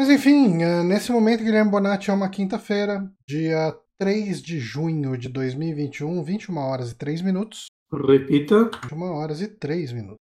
Mas enfim, eh, nesse momento, Guilherme Bonatti é uma quinta-feira, dia 3 de junho de 2021, 21 horas e 3 minutos. Repita. 21 horas e 3 minutos.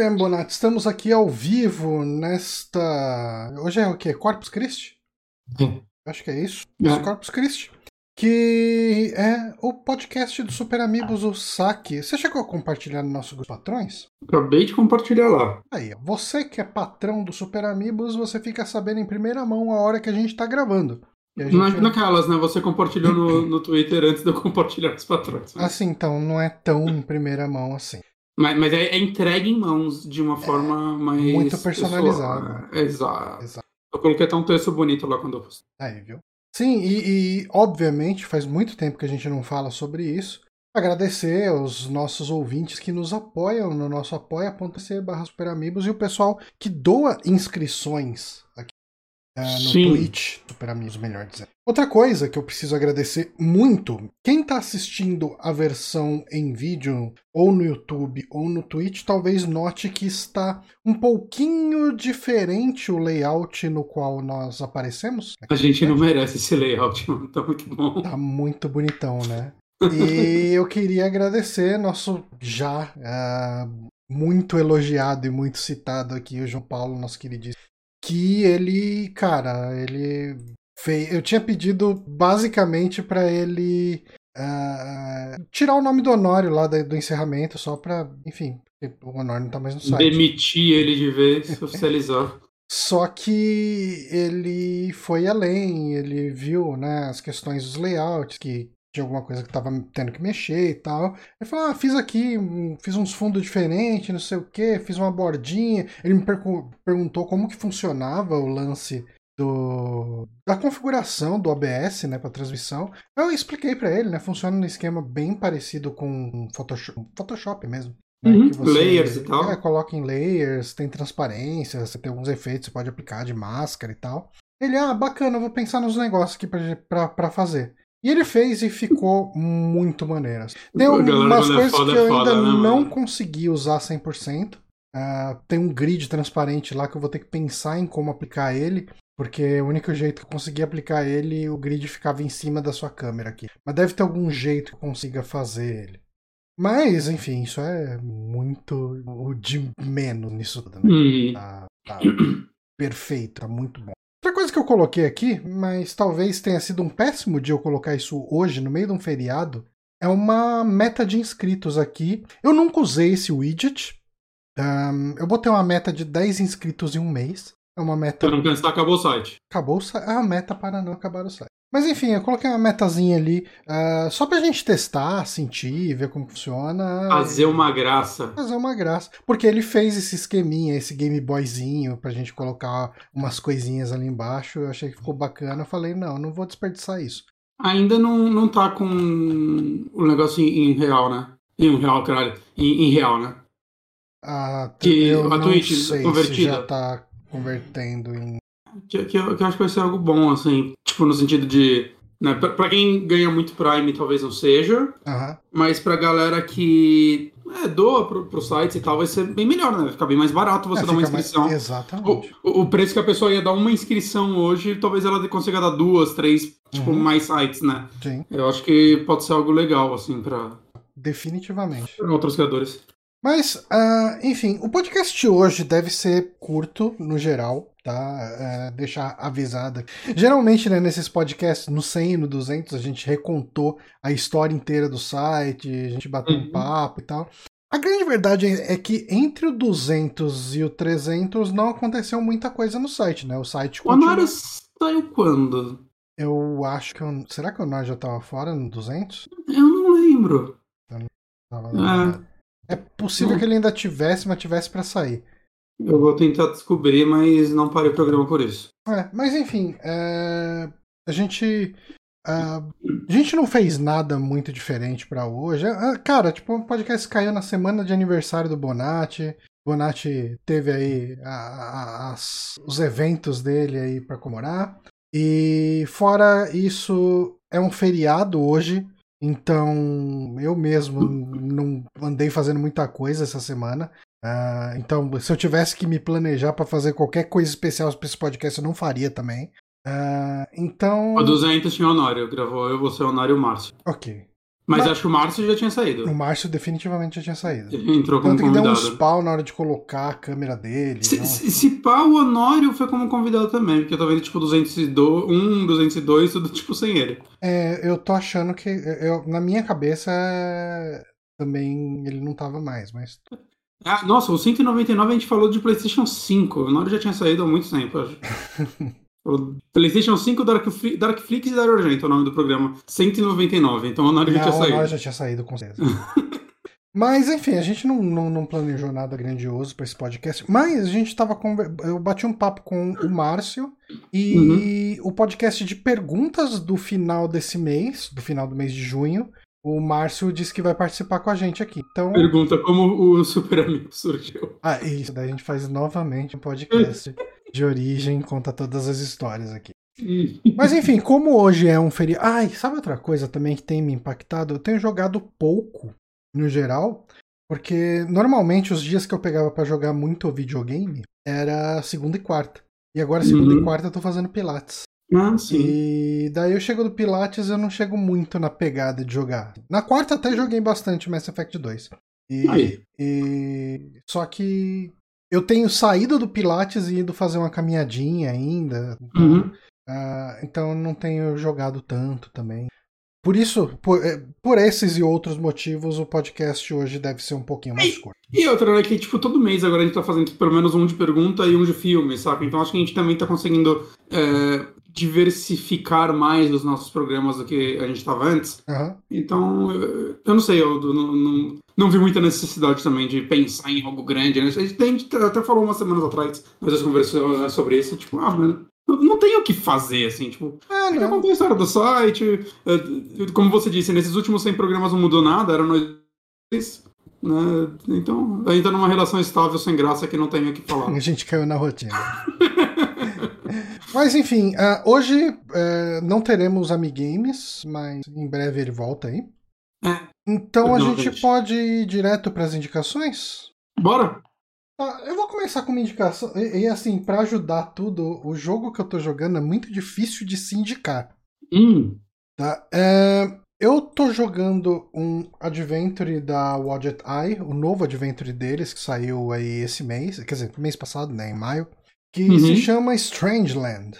Guilherme Bonatti, estamos aqui ao vivo nesta. Hoje é o quê? Corpus Christi? Sim. Acho que é isso. É. Corpus Christi. Que é o podcast do Super Amigos, o Saque. Você chegou a compartilhar no nosso grupo de patrões? Acabei de compartilhar lá. Aí, você que é patrão do Super Amigos, você fica sabendo em primeira mão a hora que a gente tá gravando. Gente- Na, naquelas, né? Você compartilhou no, no Twitter antes de eu compartilhar os patrões. Assim, então, não é tão em primeira mão assim. Mas, mas é, é entregue em mãos de uma forma mais. muito personalizada. pessoal. Exato. Exato. Eu coloquei até um texto bonito lá quando eu postei. Aí, viu? Sim, e, e, obviamente faz muito tempo que a gente não fala sobre isso. Agradecer aos nossos ouvintes que nos apoiam no nosso apoia.se barra superamigos e o pessoal que doa inscrições aqui ah, no Sim. Twitch, superamigos, melhor dizendo. Outra coisa que eu preciso agradecer muito, quem está assistindo a versão em vídeo, ou no YouTube, ou no Twitch, talvez note que está um pouquinho diferente o layout no qual nós aparecemos. A gente não merece esse layout. Tá muito bom. Tá muito bonitão, né? E eu queria agradecer nosso já ah, muito elogiado e muito citado aqui, o João Paulo, nosso queridíssimo, que ele, cara, ele fez. Eu tinha pedido basicamente pra ele ah, tirar o nome do Honório lá do encerramento, só pra, enfim, o Honório não tá mais no site. Demitir ele de vez, oficializar. Só que ele foi além, ele viu né, as questões dos layouts, que tinha alguma coisa que tava tendo que mexer e tal. Ele falou: ah, fiz aqui, um- fiz uns fundos diferentes, não sei o que, fiz uma bordinha. Ele me perguntou como que funcionava o lance do da configuração do OBS, né, para transmissão. Eu expliquei para ele, né, funciona num esquema bem parecido com Photoshop, Photoshop mesmo. né, Uhum, você- layers e tal. É, coloca em layers, tem transparência, você tem alguns efeitos que você pode aplicar de máscara e tal. Ele, ah, bacana, eu vou pensar nos negócios aqui pra fazer. E ele fez e ficou muito maneiro. Tem quando é coisas foda, que é eu foda, ainda né, não mano? consegui usar 100%. Ah, tem um grid transparente lá que eu vou ter que pensar em como aplicar ele. Porque o único jeito que eu consegui aplicar ele, o grid ficava em cima da sua câmera aqui. Mas deve ter algum jeito que eu consiga fazer ele. Mas, enfim, isso é muito o de menos nisso tudo, né? Hum, Tá, tá perfeito, tá muito bom. Outra coisa que eu coloquei aqui, mas talvez tenha sido um péssimo dia eu colocar isso hoje, no meio de um feriado, é uma meta de inscritos aqui. Eu nunca usei esse widget. Ahn, eu botei uma meta de 10 inscritos em um mês. É uma meta. pra não cansar, acabou o site. Acabou o site. Ah, meta para não acabar o site. Mas enfim, eu coloquei uma metazinha ali, ah, só pra gente testar, sentir, ver como funciona. Fazer uma graça. Fazer uma graça. Porque ele fez esse esqueminha, esse Game Boyzinho, pra gente colocar umas coisinhas ali embaixo. Eu achei que ficou bacana. Eu falei, não, não vou desperdiçar isso. Ainda não, não tá com o negócio em, em real, né? Em real, caralho. Em, em real, né? Ah, Que eu a não Twitch sei se convertida. já tá convertendo em. Que, que, eu, que eu acho que vai ser algo bom, assim. Tipo, no sentido de. Né, pra, pra quem ganha muito Prime, talvez não seja. Aham. Mas pra galera que é, doa pro, pro sites e tal, vai ser bem melhor, né? Vai ficar bem mais barato você É, dar uma fica mais- inscrição. Exatamente. O, o- o preço que a pessoa ia dar uma inscrição hoje, talvez ela consiga dar duas, três, tipo, Uhum. mais sites, né? Sim, Eu acho que pode ser algo legal, assim, pra, definitivamente. pra outros criadores. Mas, ah, enfim, o podcast de hoje deve ser curto, no geral, tá? É, deixar avisado. Geralmente, né, nesses podcasts, no 100 e no 200, a gente recontou a história inteira do site, a gente bateu um Uhum. papo e tal. A grande verdade é é que entre o 200 e o 300 não aconteceu muita coisa no site, né? O site O continua... Honório saiu quando? Eu acho que... Eu... Será que o Honor já tava fora no 200? Eu não lembro. Tava- É. É possível Não. que ele ainda tivesse, mas tivesse pra sair. Eu vou tentar descobrir, mas não parei o programa por isso. É, mas enfim, é, a gente. ah, a gente não fez nada muito diferente pra hoje. Ah, Cara, tipo, o podcast caiu na semana de aniversário do Bonatti. Bonatti teve aí a- a- as- os eventos dele aí pra comemorar. E fora isso, é um feriado hoje. Então, eu mesmo não andei fazendo muita coisa essa semana. Ah, então, se eu tivesse que me planejar pra fazer qualquer coisa especial pra esse podcast, eu não faria também. Ah, então. O 200 tinha o Honório, gravou eu, você, o Honório e o Márcio. Ok. Mas, Mas- acho que o Márcio já tinha saído. O Márcio definitivamente já tinha saído. Ele entrou como Tanto que deu convidado. uns pau na hora de colocar a câmera dele. Se, se, se pá, o Honório foi como convidado também, porque eu tô vendo tipo 202, 1, 202, tudo tipo sem ele. É, eu tô achando que. Eu, na minha cabeça. Também ele não tava mais, mas. Ah, nossa, o 199 a gente falou de PlayStation 5. O Honório já tinha saído há muito tempo, acho. O PlayStation 5, Darkflix, Darkflix e Dario Argento é o nome do programa. 199, então o Honório já tinha saído. nós já tinha saído, com certeza. Mas, enfim, a gente não, não, não planejou nada grandioso pra esse podcast. Mas a gente tava. Conver... Eu bati um papo com o Márcio e Uhum. o podcast de perguntas do final desse mês, do final do mês de junho, o Márcio disse que vai participar com a gente aqui. Então. Pergunta como o Super Amigo surgiu. Ah, isso. Daí a gente faz novamente um podcast de origem, conta todas as histórias aqui. Mas enfim, como hoje é um feriado. Ai, sabe outra coisa também que tem me impactado? Eu tenho jogado pouco, no geral, porque normalmente os dias que eu pegava pra jogar muito videogame era segunda e quarta. E agora, segunda Uhum. e quarta, eu tô fazendo Pilates. Ah, sim. E daí eu chego do Pilates eu não chego muito na pegada de jogar. Na quarta até joguei bastante Mass Effect 2. E, Aí. e- só que eu tenho saído do Pilates e ido fazer uma caminhadinha ainda. Então, Uhum. ah, então eu não tenho jogado tanto também. Por isso, por, eh, por esses e outros motivos, o podcast hoje deve ser um pouquinho mais curto. E outra, né, que tipo, todo mês agora a gente tá fazendo pelo menos um de pergunta e um de filme, saca? Então acho que a gente também tá conseguindo é, diversificar mais os nossos programas do que a gente tava antes. Aham. Então, eu eu não sei, eu não, não, não vi muita necessidade também de pensar em algo grande, né? A gente, a gente até falou umas semanas atrás, mas a gente conversou né, sobre isso, tipo, ah, mano, não, tem o que fazer, assim, tipo, Ah, Ainda não. contou a história do site. eh, Como você disse, nesses últimos 100 programas não mudou nada, eram nós. Né? Então, ainda numa relação estável, sem graça, que não tem o que falar. A gente caiu na rotina. mas enfim, ah, hoje eh, não teremos Amigames, mas em breve ele volta aí. É. Então a Não, gente pode ir direto para as indicações? Bora! Tá, eu vou começar com uma indicação. E, e, assim, pra ajudar tudo, o jogo que eu tô jogando é muito difícil de se indicar. Hum, Tá? É, eu tô jogando um Adventure da Wadget Eye, o novo Adventure deles, que saiu aí esse mês, quer dizer, mês passado, né, em maio, que Uhum. se chama Strangeland.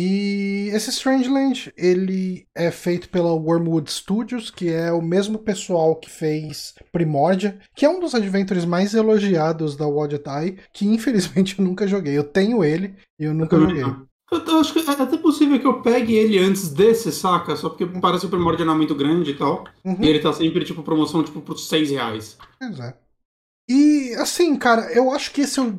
E esse Strangeland, ele é feito pela Wormwood Studios, que é o mesmo pessoal que fez Primordia, que é um dos adventures mais elogiados da Wadget Eye, que infelizmente eu nunca joguei. Eu tenho ele e eu nunca também joguei. Eu, eu acho que é até possível que eu pegue ele antes desse, saca? Só porque parece que o primórdio não é muito grande e tal. Uhum. E ele tá sempre, tipo, promoção, tipo, por 6 reais. Pois é. E assim, cara, eu acho que esse é o,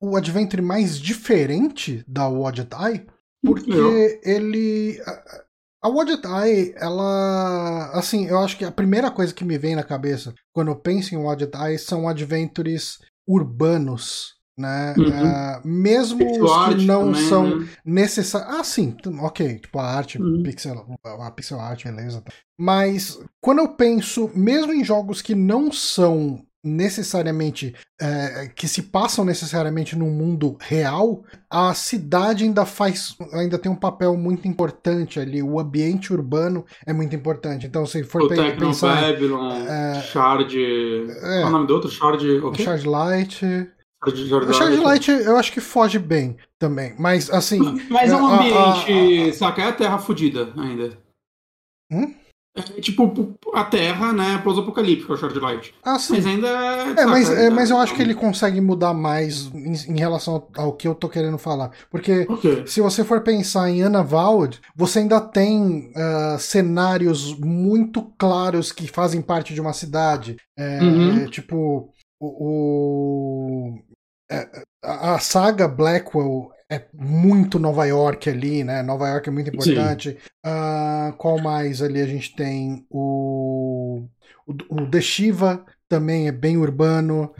o Adventure mais diferente da Wadget Eye, porque Eu- ele. A, a Wadget Eye, ela. Assim, eu acho que a primeira coisa que me vem na cabeça quando eu penso em Wadget Eye são adventures urbanos. Né? Uhum. Ah, mesmo os que não também, são né? necessários. Ah, sim, ok. Tipo, a arte, Uhum. pixel, a pixel art, beleza. tá. Mas quando eu penso, mesmo em jogos que não são necessariamente. é, que se passam necessariamente num mundo real, a cidade ainda faz. ainda tem um papel muito importante ali. O ambiente urbano é muito importante. Então, se for O pe- Tecno pensar. Babylon, é, Shard. Qual é o nome do outro? Shard. O O quê? Charge Light. Shard, O Charge Light eu acho que foge bem também. Mas assim. Mas é um a- a- ambiente, saca? É a terra fodida ainda. Hum? É, tipo, a Terra, né, pós-apocalíptica, o Shard Light. Ah, sim. Mas ainda. É, mas, é, mas eu acho que ele consegue mudar mais em, em relação ao, que eu tô querendo falar. Porque Ok. se você for pensar em Anna Vald, você ainda tem ah, cenários muito claros que fazem parte de uma cidade. É, Uhum. Tipo, o, o- é, a saga Blackwell é muito Nova York ali, né? Nova York é muito importante. Ah, qual mais ali a gente tem? O, o, o The Shiva também é bem urbano.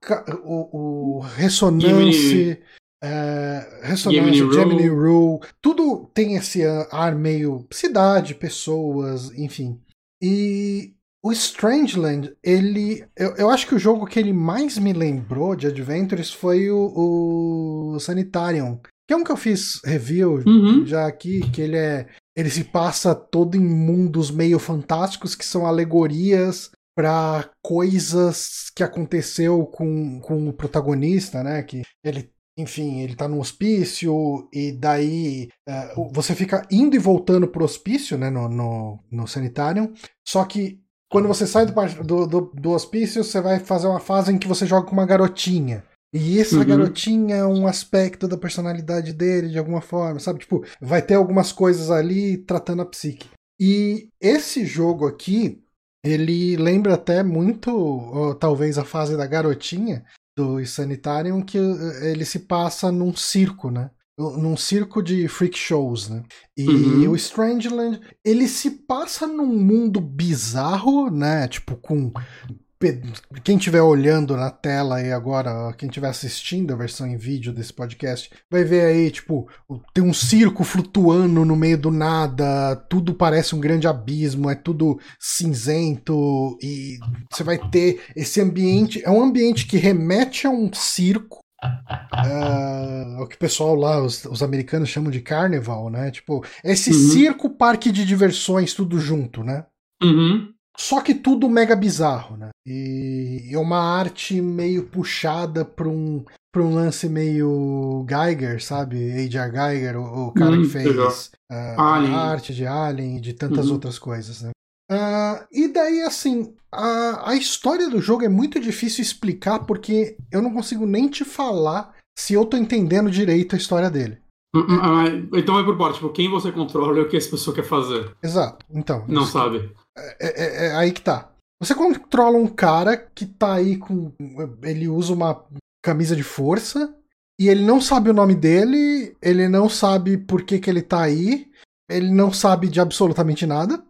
Ca- o, o Ressonance. é, Ressonância, Gemini Rule. Rule, tudo tem esse ar meio cidade, pessoas, enfim. E o Strangeland, ele. Eu, eu acho que o jogo que ele mais me lembrou de Adventures foi o, o Sanitarium. Que é um que eu fiz review Uhum. já aqui, que ele é. Ele se passa todo em mundos meio fantásticos, que são alegorias para coisas que aconteceu com, com o protagonista, né? Que ele, enfim, ele tá no hospício e daí é, você fica indo e voltando pro hospício, né? No, no, no sanitário. Só que quando você sai do, do, do, do hospício, você vai fazer uma fase em que você joga com uma garotinha. E essa Uhum. garotinha é um aspecto da personalidade dele, de alguma forma, sabe? Tipo, vai ter algumas coisas ali tratando a psique. E esse jogo aqui, ele lembra até muito, ó, talvez, a fase da garotinha do Sanitarium, que eh, ele se passa num circo, né? Num circo de freak shows, né? E Uhum. o Strangeland, ele se passa num mundo bizarro, né? Tipo, com quem estiver olhando na tela aí agora, quem estiver assistindo a versão em vídeo desse podcast, vai ver aí, tipo, tem um circo flutuando no meio do nada, tudo parece um grande abismo, é tudo cinzento e você vai ter esse ambiente, é um ambiente que remete a um circo. Ah, o que o pessoal lá, os, os americanos chamam de carnival, né? Tipo, esse Uhum. circo, parque de diversões, tudo junto, né? Uhum. Só que tudo mega bizarro, né? E é uma arte meio puxada pra um, pra um lance meio Geiger, sabe? H.R. Geiger, o, o cara que fez legal. ah, Alien. a arte de Alien e de tantas Uhum. outras coisas, né? Ah, e daí, assim, a, a história do jogo é muito difícil explicar porque eu não consigo nem te falar se eu tô entendendo direito a história dele. Hum, hum, ah, Então vai por parte, tipo, quem você controla e o que essa pessoa quer fazer. Exato. Então. Não isso- sabe. É, é- é aí que tá. Você controla um cara que tá aí com. Ele usa uma camisa de força e ele não sabe o nome dele, ele não sabe por que, que ele tá aí, ele não sabe de absolutamente nada.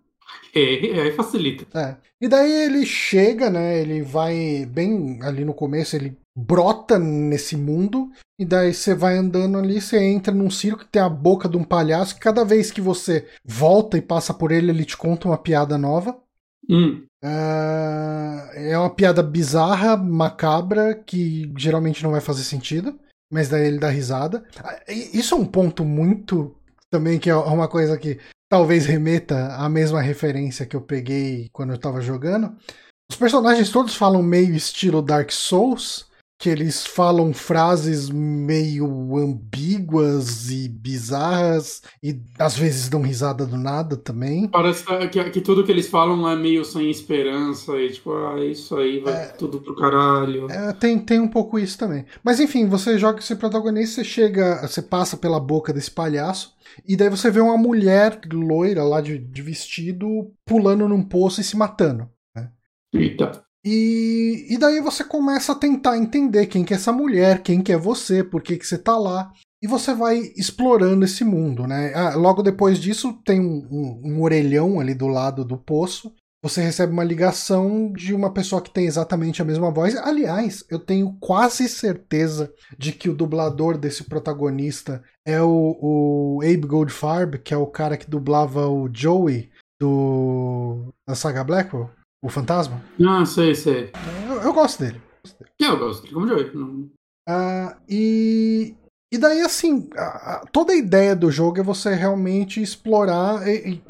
É, aí facilita. É. E daí ele chega, né? Ele vai bem ali no começo, ele brota nesse mundo, e daí você vai andando ali, você entra num circo que tem a boca de um palhaço, que cada vez que você volta e passa por ele, ele te conta uma piada nova. Hum. Ah, é uma piada bizarra, macabra, que geralmente não vai fazer sentido, mas daí ele dá risada. Ah, Isso é um ponto muito também que é uma coisa que talvez remeta à mesma referência que eu peguei quando eu tava jogando. Os personagens todos falam meio estilo Dark Souls, que eles falam frases meio ambíguas e bizarras e às vezes dão risada do nada também. Parece que, que tudo que eles falam é meio sem esperança e tipo, ah, isso aí vai É. tudo pro caralho. É, tem, tem um pouco isso também. Mas enfim, você joga esse protagonista, você chega, você passa pela boca desse palhaço, e daí você vê uma mulher loira lá de, de vestido pulando num poço e se matando. Eita. E, e daí você começa a tentar entender quem que é essa mulher, quem que é você, por que, que você tá lá. E você vai explorando esse mundo, né? Ah, logo depois disso, tem um, um- um orelhão ali do lado do poço. Você recebe uma ligação de uma pessoa que tem exatamente a mesma voz. Aliás, eu tenho quase certeza de que o dublador desse protagonista é o, o Abe Goldfarb, que é o cara que dublava o Joey do da saga Blackwell, o fantasma. Ah, sei, sei. Eu, eu gosto dele. Que eu gosto, como de. Não- Ah, e, e daí, assim, a- a- toda a ideia do jogo é você realmente explorar. e- e,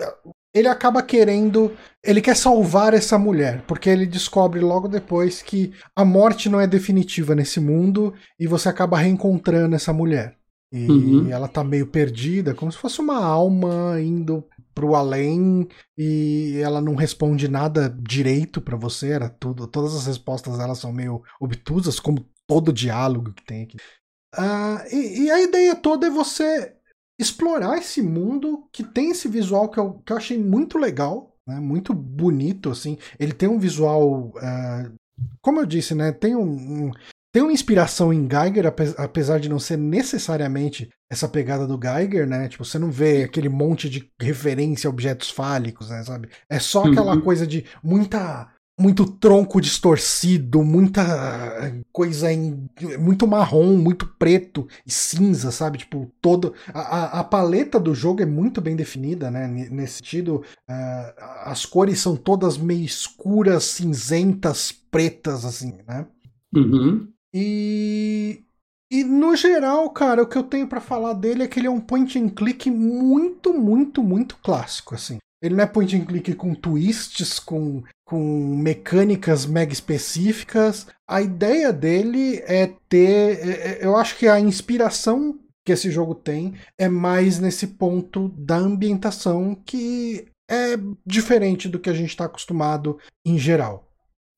ele acaba querendo. Ele quer salvar essa mulher, porque ele descobre logo depois que a morte não é definitiva nesse mundo e você acaba reencontrando essa mulher. E Uhum. ela tá meio perdida, como se fosse uma alma indo pro além e ela não responde nada direito para você, era tudo, todas as respostas elas são meio obtusas, como todo diálogo que tem aqui. Uh, e, e, a ideia toda é você explorar esse mundo que tem esse visual que eu, que eu achei muito legal, né, muito bonito, assim. Ele tem um visual, uh, como eu disse, né, tem um, um, tem uma inspiração em Geiger, apesar de não ser necessariamente essa pegada do Geiger, né? Tipo, você não vê aquele monte de referência a objetos fálicos, né, sabe? É só aquela uhum. coisa de muita muito tronco distorcido, muita coisa em, muito marrom, muito preto e cinza, sabe? Tipo, todo a, a paleta do jogo é muito bem definida, né? Nesse sentido, uh, as cores são todas meio escuras, cinzentas, pretas, assim, né? Uhum. E e no geral, cara, o que eu tenho para falar dele é que ele é um point and click muito, muito, muito clássico, assim. Ele não é point and click com twists, com, com mecânicas mega específicas. A ideia dele é ter. É, é, eu acho que a inspiração que esse jogo tem é mais nesse ponto da ambientação que é diferente do que a gente está acostumado em geral.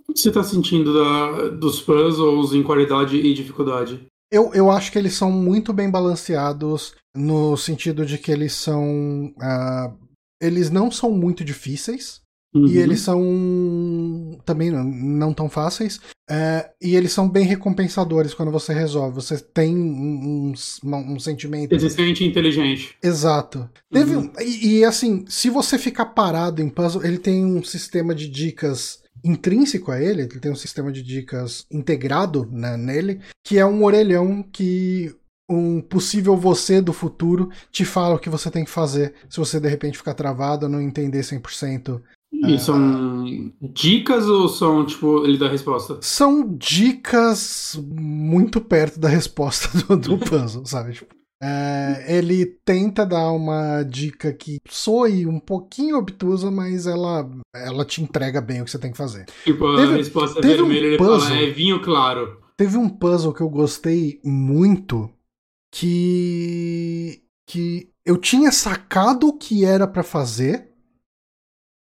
O que você está sentindo da, dos puzzles em qualidade e dificuldade? Eu, eu acho que eles são muito bem balanceados no sentido de que eles são uh, eles não são muito difíceis. Uhum. E eles são também não tão fáceis. É, e eles são bem recompensadores quando você resolve. Você tem um, um, um sentimento. Você se sente inteligente. Exato. Teve uhum. e, e, assim, se você ficar parado em puzzle, ele tem um sistema de dicas intrínseco a ele, ele tem um sistema de dicas integrado né, nele, que é um orelhão que um possível você do futuro te fala o que você tem que fazer se você de repente ficar travado não entender 100%. E uh, são dicas ou são, tipo, ele dá a resposta? São dicas muito perto da resposta do, do puzzle, sabe? Tipo, é, ele tenta dar uma dica que soe um pouquinho obtusa, mas ela, ela te entrega bem o que você tem que fazer. Tipo, teve, a resposta vermelha um ele puzzle, fala, é vinho claro. Teve um puzzle que eu gostei muito, que que eu tinha sacado o que era para fazer,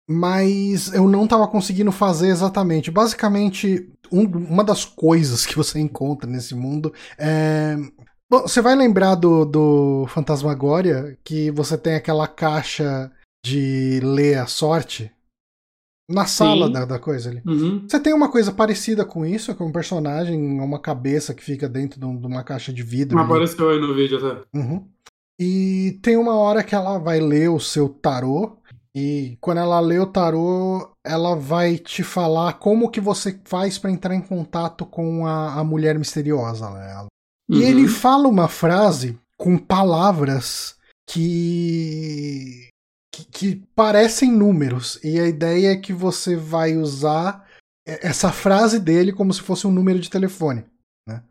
mas eu não estava conseguindo fazer exatamente. Basicamente, um, uma das coisas que você encontra nesse mundo é Bom, você vai lembrar do, do Fantasmagória que você tem aquela caixa de ler a sorte? na sala da, da, coisa ali. Uhum. Você tem uma coisa parecida com isso, com um personagem, uma cabeça que fica dentro de, uma caixa de vidro. Apareceu aí no vídeo até. Uhum. E tem uma hora que ela vai ler o seu tarô. E quando ela lê o tarô, ela vai te falar como que você faz para entrar em contato com a, a mulher misteriosa. Né? Uhum. E ele fala uma frase com palavras que que, que parecem números. E a ideia é que você vai usar essa frase dele como se fosse um número de telefone. Né?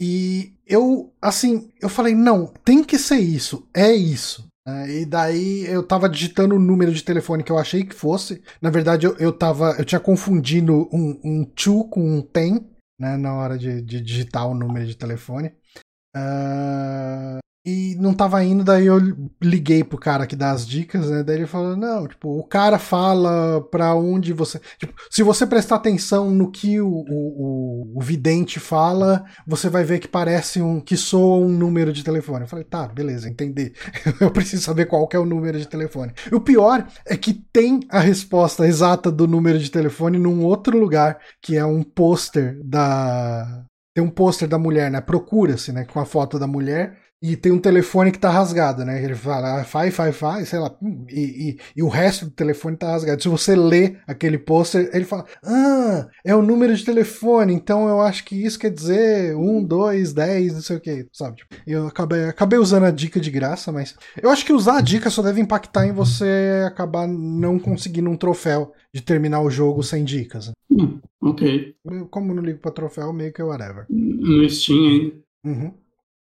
E eu, assim, eu falei, não, tem que ser isso, é isso. Né? e daí eu tava digitando o número de telefone que eu achei que fosse. Na verdade, eu, eu, tava, eu tinha confundido um, um to com um tem, né, na hora de, de digitar o número de telefone. Uh, e não tava indo, daí eu liguei pro cara que dá as dicas, né? Daí ele falou: não, tipo, o cara fala pra onde você. Tipo, se você prestar atenção no que o, o, o, vidente fala, você vai ver que parece um. que soa um número de telefone. Eu falei, tá, beleza, entendi. eu preciso saber qual é o número de telefone. E o pior é que tem a resposta exata do número de telefone num outro lugar, que é um pôster da. Tem um pôster da mulher, né? Procura-se, né? Com a foto da mulher e tem um telefone que tá rasgado, né? Ele fala, ah, faz, faz, faz, sei lá, e, e, e, o resto do telefone tá rasgado. Se você lê aquele pôster, ele fala, ah, é o número de telefone, então eu acho que isso quer dizer 1, 2, 10, não sei o que, sabe? Tipo, eu acabei, acabei usando a dica de graça, mas eu acho que usar a dica só deve impactar em você acabar não conseguindo um troféu de terminar o jogo sem dicas. Hum, ok. Como não ligo pra troféu, meio que whatever. No Steam ainda. Uhum.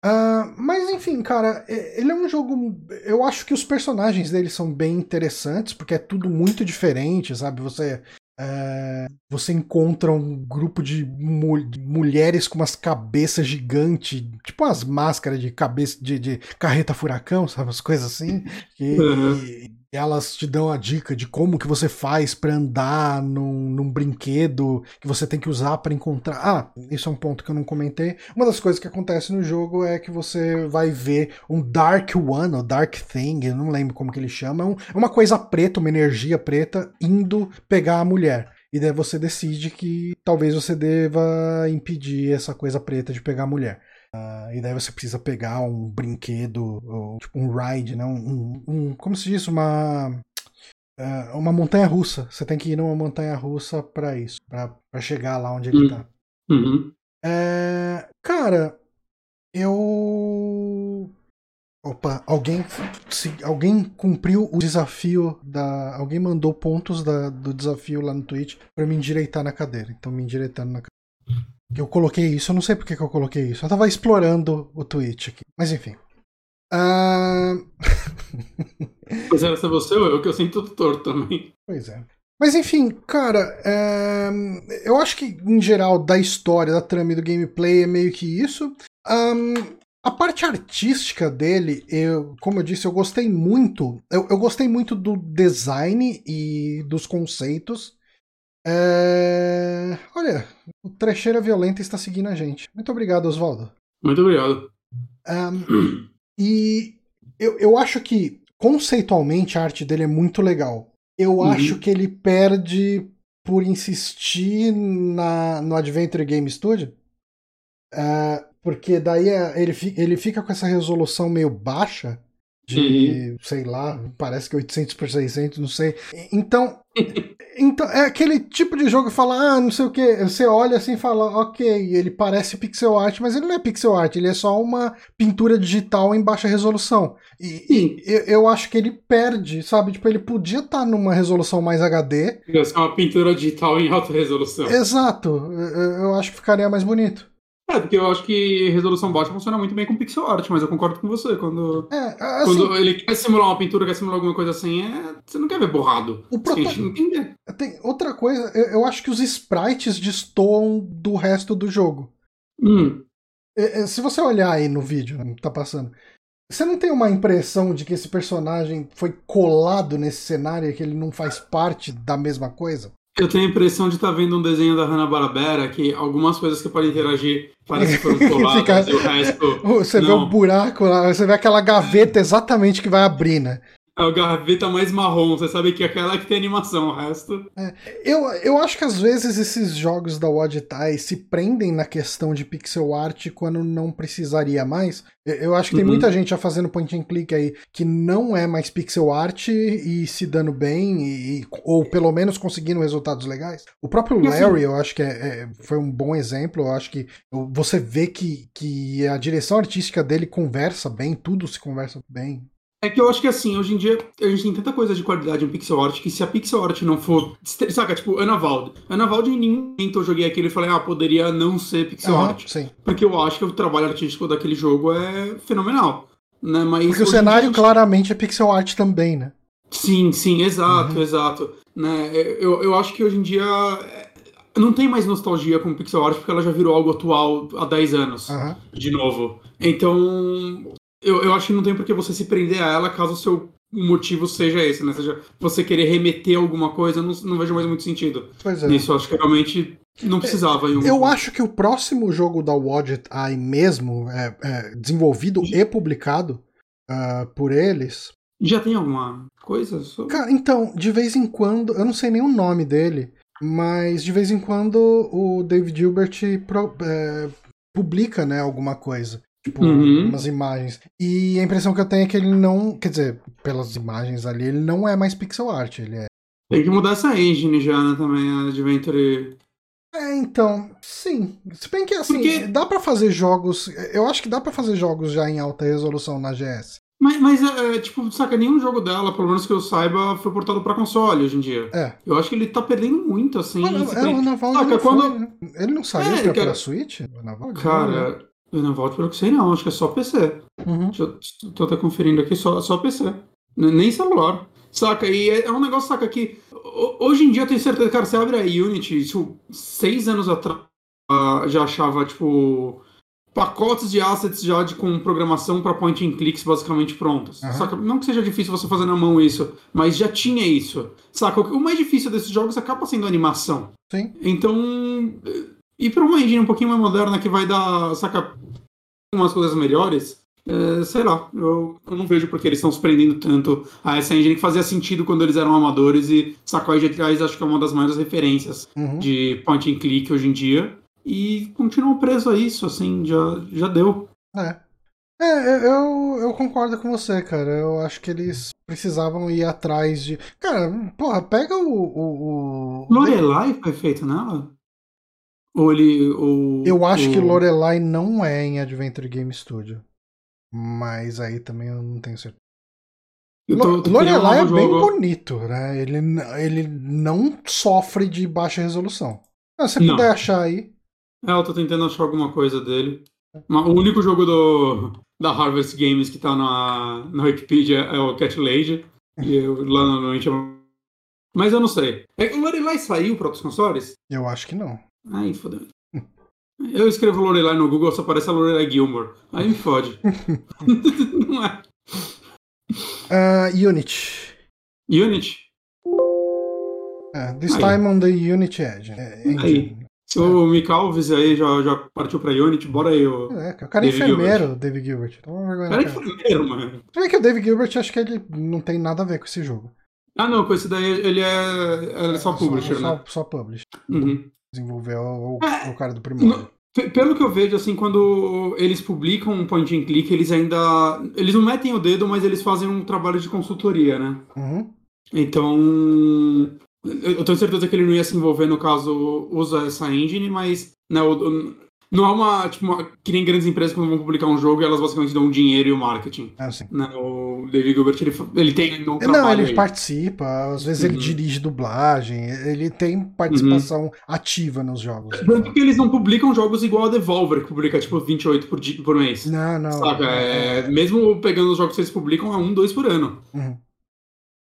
Uh, mas enfim, cara, ele é um jogo. Eu acho que os personagens dele são bem interessantes, porque é tudo muito diferente, sabe? Você. Uh, você encontra um grupo de, mulheres com umas cabeças gigantes, tipo as máscaras de cabeça de, de carreta furacão, sabe? As coisas assim. E, uhum. e elas te dão a dica de como que você faz para andar num, num, brinquedo que você tem que usar para encontrar. Ah, isso é um ponto que eu não comentei. Uma das coisas que acontece no jogo é que você vai ver um Dark One, ou Dark Thing, eu não lembro como que ele chama, é, é uma coisa preta, uma energia preta, indo pegar a mulher. E daí você decide que talvez você deva impedir essa coisa preta de pegar a mulher. Uh, e daí você precisa pegar um brinquedo, ou, tipo um ride, né? Um, um, como se diz? Uma, uh, uma montanha russa. Você tem que ir numa montanha russa para isso, para chegar lá onde ele tá. Uhum. É, cara, eu. Opa, alguém, se, alguém cumpriu o desafio da. Alguém mandou pontos da, do desafio lá no Twitch para me endireitar na cadeira. Então me endireitando na cadeira eu coloquei isso. Eu não sei por que, eu coloquei isso. Eu tava explorando o tweet aqui. Mas enfim. Uh... pois era ser você ou eu, que eu sinto torto também. Pois é. Mas enfim, cara, é... eu acho que em geral da história, da trama e do gameplay é meio que isso. Um, a parte artística dele, eu, como eu disse, eu gostei muito. Eu, eu gostei muito do design e dos conceitos. É... Olha, o Trecheira Violenta está seguindo a gente. Muito obrigado, Oswaldo. Muito obrigado. Um, e eu, eu acho que, conceitualmente, a arte dele é muito legal. Eu uhum. acho que ele perde por insistir na, no Adventure Game Studio. Uh, porque daí é, ele, ele fica com essa resolução meio baixa de, uhum. sei lá, parece que 800 por 600, não sei. Então, então é aquele tipo de jogo que fala, ah, não sei o que, você olha assim e fala, ok, ele parece pixel art, mas ele não é pixel art, ele é só uma pintura digital em baixa resolução. E, e eu, eu, acho que ele perde, sabe? Tipo, ele podia estar tá numa resolução mais HD. É uma pintura digital em alta resolução. Exato, eu, eu acho que ficaria mais bonito. É, porque eu acho que resolução baixa funciona muito bem com pixel art, mas eu concordo com você. Quando, é, assim, quando ele quer simular uma pintura, quer simular alguma coisa assim, é, você não quer ver borrado. O proto... Tem outra coisa, eu, eu, acho que os sprites destoam do resto do jogo. Hum. É, é, se você olhar aí no vídeo, né, tá passando, você não tem uma impressão de que esse personagem foi colado nesse cenário e que ele não faz parte da mesma coisa? Eu tenho a impressão de estar tá vendo um desenho da Hanna-Barbera que algumas coisas que podem interagir parecem que foram coladas Fica... e o resto... Você não. vê o um buraco lá, você vê aquela gaveta exatamente que vai abrir, né? É o gaveta mais marrom, você sabe que é aquela que tem animação, o resto. É, eu, eu acho que às vezes esses jogos da Wadtai se prendem na questão de pixel art quando não precisaria mais. Eu, acho que tem uhum. muita gente já fazendo point and click aí que não é mais pixel art e se dando bem, e, ou pelo menos conseguindo resultados legais. O próprio Larry, eu acho que é, é, foi um bom exemplo. Eu acho que você vê que, que a direção artística dele conversa bem, tudo se conversa bem. É que eu acho que assim, hoje em dia a gente tem tanta coisa de qualidade em pixel art que se a pixel art não for. Saca, tipo, Ana Valde. Ana Valde em nenhum momento eu joguei aquele e falei, ah, poderia não ser pixel uhum, art. Sim. Porque eu acho que o trabalho artístico daquele jogo é fenomenal. Né? Mas Porque o cenário gente... claramente é pixel art também, né? Sim, sim, exato, uhum. exato. Né? Eu, eu acho que hoje em dia é, não tem mais nostalgia com pixel art porque ela já virou algo atual há 10 anos, uhum. de novo. Então, eu, eu acho que não tem por que você se prender a ela caso o seu motivo seja esse, né? Seja você querer remeter alguma coisa, não, não vejo mais muito sentido. Pois é. Nisso, acho que realmente não precisava. Eu acho que o próximo jogo da Wadget Eye mesmo, é, é desenvolvido e publicado uh, por eles. Já tem alguma coisa? Sobre... Cara, então, de vez em quando, eu não sei nem o nome dele, mas de vez em quando o David Gilbert pro, é, publica né, alguma coisa. Tipo, uhum. umas imagens. E a impressão que eu tenho é que ele não. Quer dizer, pelas imagens ali, ele não é mais pixel art. Ele é. Tem que mudar essa engine já, né? Também, a Adventure. É, então, sim. Se bem que assim, Porque... dá para fazer jogos. Eu acho que dá para fazer jogos já em alta resolução na GS. Mas, mas é, é, tipo, saca, nenhum jogo dela, pelo menos que eu saiba, foi portado pra console hoje em dia. É. Eu acho que ele tá perdendo muito, assim. Ah, não, é, o Naval saca, quando... Foi, né? Ele não saiu é, pra, cara... pra Switch? O Naval? Cara, eu não volto pelo que sei, não. Acho que é só PC. Uhum. Eu, tô até conferindo aqui, só, só PC. Nem celular. Saca? E é, é um negócio, saca, que hoje em dia eu tenho certeza, cara, você abre a Unity, tipo, seis anos atrás já achava, tipo, pacotes de assets já de, com programação para point and clicks basicamente prontos. Aham. Saca? Não que seja difícil você fazer na mão isso, mas já tinha isso. Saca? O mais difícil desses jogos acaba sendo animação. Sim. Então, e para uma engine um pouquinho mais moderna que vai dar, saca, umas coisas melhores, eh, sei lá, eu, eu não vejo porque eles estão se prendendo tanto a essa engine que fazia sentido quando eles eram amadores e o GTA acho que é uma das maiores referências Uhum. de point and click hoje em dia. E continuam preso a isso, assim, já, já deu. É. É, eu, eu concordo com você, cara. Eu acho que eles precisavam ir atrás de. Cara, porra, pega o. o, o- Lorelai foi feito nela? Ou ele. Ou, Eu acho ou... que Lorelai não é em Adventure Game Studio. Mas aí também eu não tenho certeza. Tô- Lorelai é novo bem jogo. bonito, né? Ele, ele não sofre de baixa resolução. Se você Não. puder achar aí. É, eu tô tentando achar alguma coisa dele. O único jogo do, da Harvest Games que tá na, na Wikipedia é o Cat Lady. E eu, lá normalmente eu... Mas eu não sei. É, o Lorelai saiu para outros consoles? Eu acho que não. Aí, fodeu. Eu escrevo Lorelai no Google, só aparece a Lorelai Gilmore. Aí me fode. não é. Ah, Unity. Unity? É, this Aí. time on the Unity Edge. É, engine. Se o Micalves aí já, já partiu pra Unity, bora aí. O... É, o cara é David enfermeiro, David Gilbert. Toma vergonha na Cara, é enfermeiro, mano. Bem que o David Gilbert, acho que ele não tem nada a ver com esse jogo. Ah, não, com esse daí ele é, ele é só publisher, só, né? Só publisher. Uhum. Desenvolveu o, É, o cara do primeiro. Pelo que eu vejo, assim, quando eles publicam um point and click, eles ainda. Eles não metem o dedo, mas eles fazem um trabalho de consultoria, né? Uhum. Então. Eu tenho certeza que ele não ia se envolver, no caso, usa essa engine, mas. Né, o- não é uma. Tipo, uma, que nem grandes empresas quando vão publicar um jogo, elas basicamente dão o dinheiro e o marketing. É assim. Né? O David Gilbert, ele, ele tem um trabalho. Não, ele aí. participa, às vezes ele Uhum. dirige dublagem, ele tem participação ativa nos jogos. Tanto que eles não publicam jogos igual a Devolver, que publica tipo 28 por, di- por mês. Não, não. Saca? É, mesmo pegando os jogos que eles publicam, é um, dois por ano.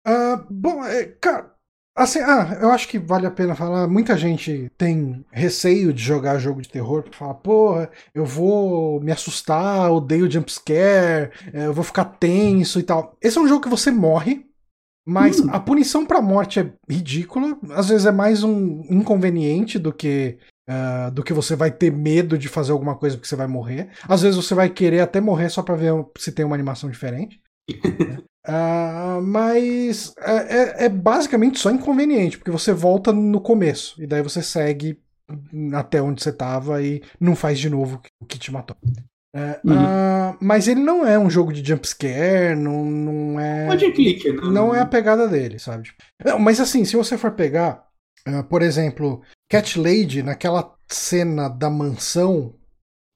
Ah, bom, é, cara, assim, ah, eu acho que vale a pena falar. Muita gente tem receio de jogar jogo de terror, porque fala, porra, eu vou me assustar, odeio jumpscare, é, eu vou ficar tenso e tal. Esse é um jogo que você morre, mas Hum. a punição pra morte é ridícula. Às vezes é mais um inconveniente do que. ah, do que você vai ter medo de fazer alguma coisa porque você vai morrer. Às vezes você vai querer até morrer só pra ver se tem uma animação diferente. Ah, mas é, é- é basicamente só inconveniente, porque você volta no começo, e daí você segue até onde você tava e não faz de novo o que te matou. É, Uhum. ah, mas ele não é um jogo de jumpscare, não, não é. Point and click, né? Não é a pegada dele, sabe? Não, mas assim, se você for pegar, ah, por exemplo, Cat Lady, naquela cena da mansão,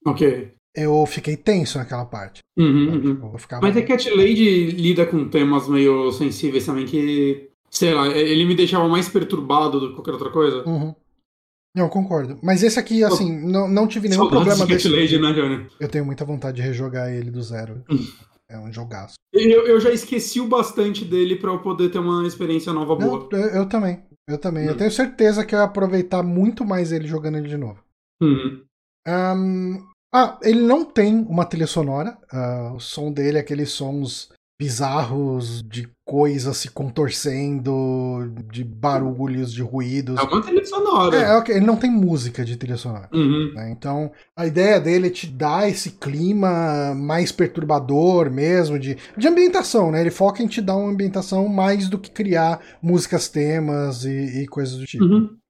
Ok. Eu fiquei tenso naquela parte. Uhum, uhum. Tipo, eu ficava... Mas é que Cat Lady lida com temas meio sensíveis também que. Sei lá, ele me deixava mais perturbado do que qualquer outra coisa. Uhum. Não, eu concordo. Mas esse aqui, assim, não, não tive nenhum problema desse. Lady, né, Johnny? Eu tenho muita vontade de rejogar ele do zero. É um jogaço. Eu, eu já esqueci o bastante dele pra eu poder ter uma experiência nova Eu, boa. eu, eu também. Eu também. Eu Hum. tenho certeza que eu ia aproveitar muito mais ele jogando ele de novo. Uhum. Ahn, ah, ele não tem uma trilha sonora. Ah, o som dele é aqueles sons bizarros de coisas se contorcendo, de barulhos, de ruídos. É uma trilha sonora. É, ok, ele não tem música de trilha sonora. Uhum. né? Então, a ideia dele é te dar esse clima mais perturbador mesmo, de, de ambientação, né? Ele foca em te dar uma ambientação mais do que criar músicas temas e, e coisas do tipo. Uhum.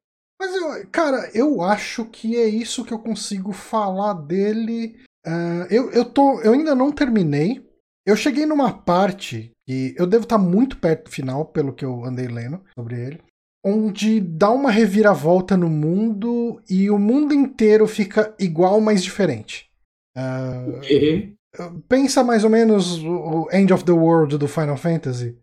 Mas, eu, cara, eu acho que é isso que eu consigo falar dele. Ah, eu, eu, tô, eu ainda não terminei. Eu cheguei numa parte que eu devo estar muito perto do final, pelo que eu andei lendo sobre ele, onde dá uma reviravolta no mundo e o mundo inteiro fica igual, mas diferente. Ok. pensa mais ou menos o End of the World do Final Fantasy.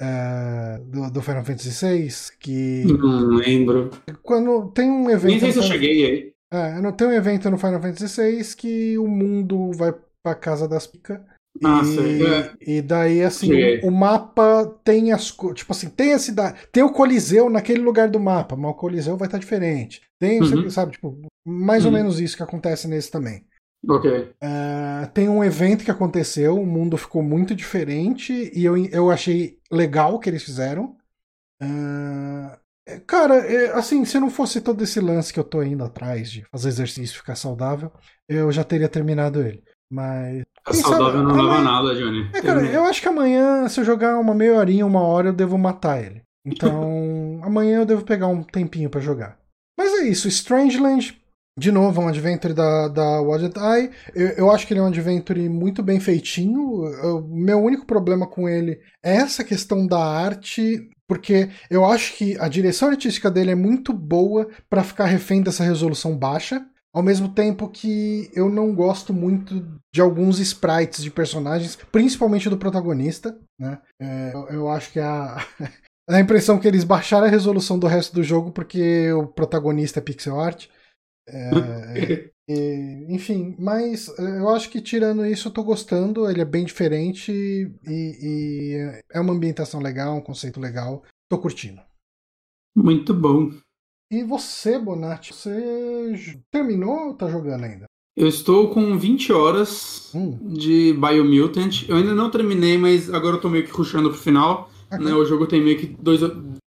Ah, do, do Final Fantasy VI, que Não lembro. quando tem um evento. Nem sei se eu cheguei aí. É, não tem um evento no Final Fantasy VI que o mundo vai pra casa das picas. Ah, e, é. e daí, assim, Cheguei. o, mapa tem as. Tipo assim, tem a cidade. Tem o Coliseu naquele lugar do mapa, mas o Coliseu vai estar diferente. Tem, Uhum. sabe, tipo, mais ou Uhum. menos isso que acontece nesse também. Ok. Uh, tem um evento que aconteceu, o mundo ficou muito diferente e eu, eu achei legal o que eles fizeram. Uh, cara, é, assim, se não fosse todo esse lance que eu tô indo atrás de fazer exercício e ficar saudável, eu já teria terminado ele. Mas. A saudável não amanhã... leva nada, Johnny. É, cara, eu acho que amanhã, se eu jogar uma meia horinha, uma hora, eu devo matar ele. Então, amanhã eu devo pegar um tempinho para jogar. Mas é isso, Strangeland de novo, é um adventure da, da Wadget Eye. Eu, eu, acho que ele é um adventure muito bem feitinho. O meu único problema com ele é essa questão da arte, porque eu acho que a direção artística dele é muito boa para ficar refém dessa resolução baixa. Ao mesmo tempo que eu não gosto muito de alguns sprites de personagens, principalmente do protagonista. Né? É, eu, eu acho que a, a impressão que eles baixaram a resolução do resto do jogo porque o protagonista é pixel art. É, e, enfim, mas é, eu acho que tirando isso eu tô gostando, ele é bem diferente e, e, é uma ambientação legal, um conceito legal. Tô curtindo. Muito bom. E você, Bonatti, você terminou ou tá jogando ainda? Eu estou com 20 horas hum. de Biomutant. Eu ainda não terminei, mas agora eu tô meio que rushando pro final. Okay. Né? O jogo tem meio que dois,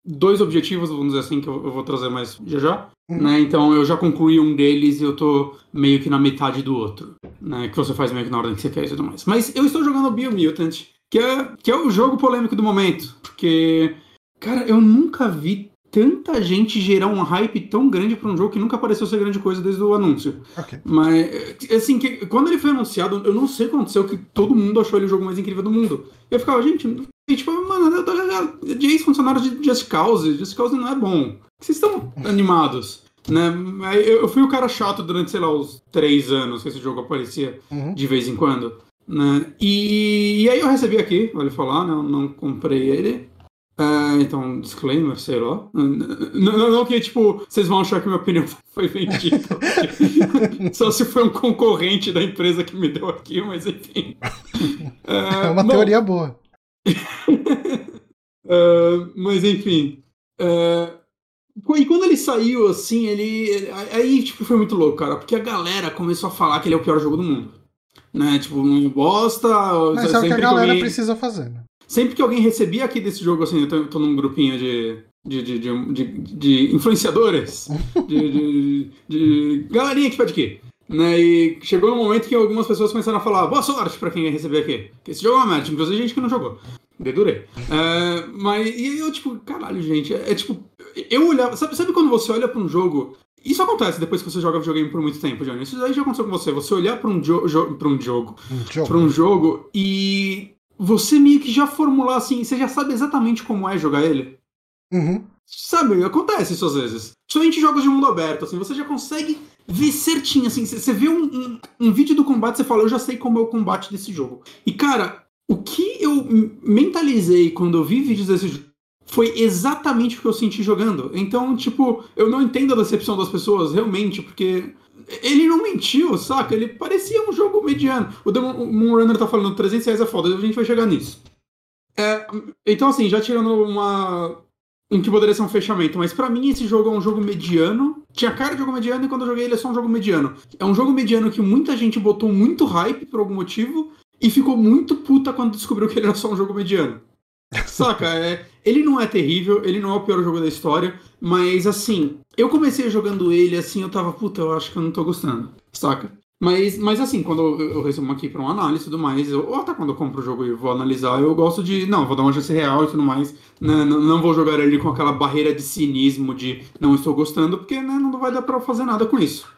dois objetivos, vamos dizer assim, que eu, vou trazer mais já já. Uhum. Né? Então eu já concluí um deles e eu tô meio que na metade do outro. Né? Que você faz meio que na ordem que você quer e tudo mais. Mas eu estou jogando Biomutant, que é, que é o jogo polêmico do momento. Porque, cara, eu nunca vi tanta gente gerar um hype tão grande para um jogo que nunca pareceu ser grande coisa desde o anúncio. Okay. Mas, assim, que, quando ele foi anunciado, eu não sei o que aconteceu, que todo mundo achou ele o jogo mais incrível do mundo. Eu ficava, gente, e, tipo, mano, eu tô de ex-funcionário de Just Cause, Just Cause não é bom. Vocês estão animados, né? Eu fui o cara chato durante, sei lá, os três anos que esse jogo aparecia uhum. de vez em quando. Né? E, e aí eu recebi aqui, vale falar, né? Eu não comprei ele. Uh, então, disclaimer, sei lá. Não, não, não, que, tipo, vocês vão achar que minha opinião foi vendida. Só se foi um concorrente da empresa que me deu aqui, mas enfim. Uh, é uma bom, teoria boa. uh, mas enfim. Uh, e quando ele saiu, assim, ele. Aí, tipo, foi muito louco, cara. Porque a galera começou a falar que ele é o pior jogo do mundo. Né? Tipo, não bosta. Mas é o que a galera alguém... precisa fazer, né? Sempre que alguém recebia aqui desse jogo, assim, eu tô, tô num grupinho de, de, de, de, de influenciadores, de, de, de galerinha que pede aqui. Né, e chegou um momento que algumas pessoas começaram a falar boa sorte pra quem receber aqui. Que esse jogo é uma merda, inclusive gente que não jogou. Dedurei. É, mas e eu, tipo, caralho, gente, é, é, tipo. Eu olhava. Sabe, sabe quando você olha pra um jogo. Isso acontece depois que você joga videogame por muito tempo, Johnny. Isso aí já aconteceu com você. Você olhar pra um, jo jo pra um jogo. Um jogo. Pra um jogo e você meio que já formular assim, você já sabe exatamente como é jogar ele. Uhum. Sabe, acontece isso às vezes. Principalmente jogos de mundo aberto, assim, você já consegue ver certinho, assim, você vê um, um, um vídeo do combate, você fala, eu já sei como é o combate desse jogo. E cara, o que eu mentalizei quando eu vi vídeos desse jogo foi exatamente o que eu senti jogando. Então, tipo, eu não entendo a decepção das pessoas, realmente, porque ele não mentiu, saca? Ele parecia um jogo mediano. O Moonrunner tá falando 300 reais é foda, a gente vai chegar nisso. É, então, assim, já tirando uma. Um que poderia ser um fechamento, mas para mim esse jogo é um jogo mediano. Tinha cara de jogo mediano e quando eu joguei ele é só um jogo mediano. É um jogo mediano que muita gente botou muito hype por algum motivo e ficou muito puta quando descobriu que ele era só um jogo mediano. Saca? É, ele não é terrível, ele não é o pior jogo da história, mas assim, eu comecei jogando ele assim, eu tava, puta, eu acho que eu não tô gostando. Saca? Mas, mas assim, quando eu recebo aqui pra uma análise e tudo mais, eu, ou até quando eu compro o jogo e vou analisar, eu gosto de, não, vou dar uma chance real e tudo mais, né, não, não, vou jogar ele com aquela barreira de cinismo de não estou gostando, porque né, não vai dar pra fazer nada com isso.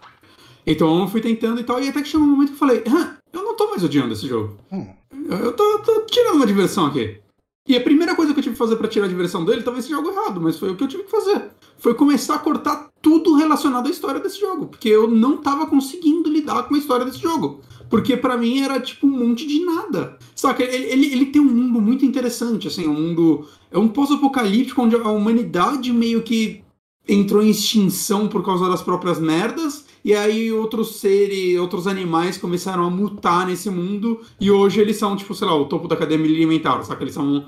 Então eu fui tentando e tal, e até que chegou um momento que eu falei, eu não tô mais odiando esse jogo. Hum. Eu tô, tô tirando uma diversão aqui. E a primeira coisa que eu tive que fazer para tirar a diversão dele talvez seja algo errado, mas foi o que eu tive que fazer. Foi começar a cortar tudo relacionado à história desse jogo, porque eu não tava conseguindo lidar com a história desse jogo. Porque para mim era tipo um monte de nada. Saca? Ele, ele, ele, tem um mundo muito interessante, assim, um mundo. É um pós-apocalíptico onde a humanidade meio que entrou em extinção por causa das próprias merdas e aí outros seres, outros animais começaram a mutar nesse mundo, e hoje eles são, tipo, sei lá, o topo da cadeia alimentar, sabe? Eles são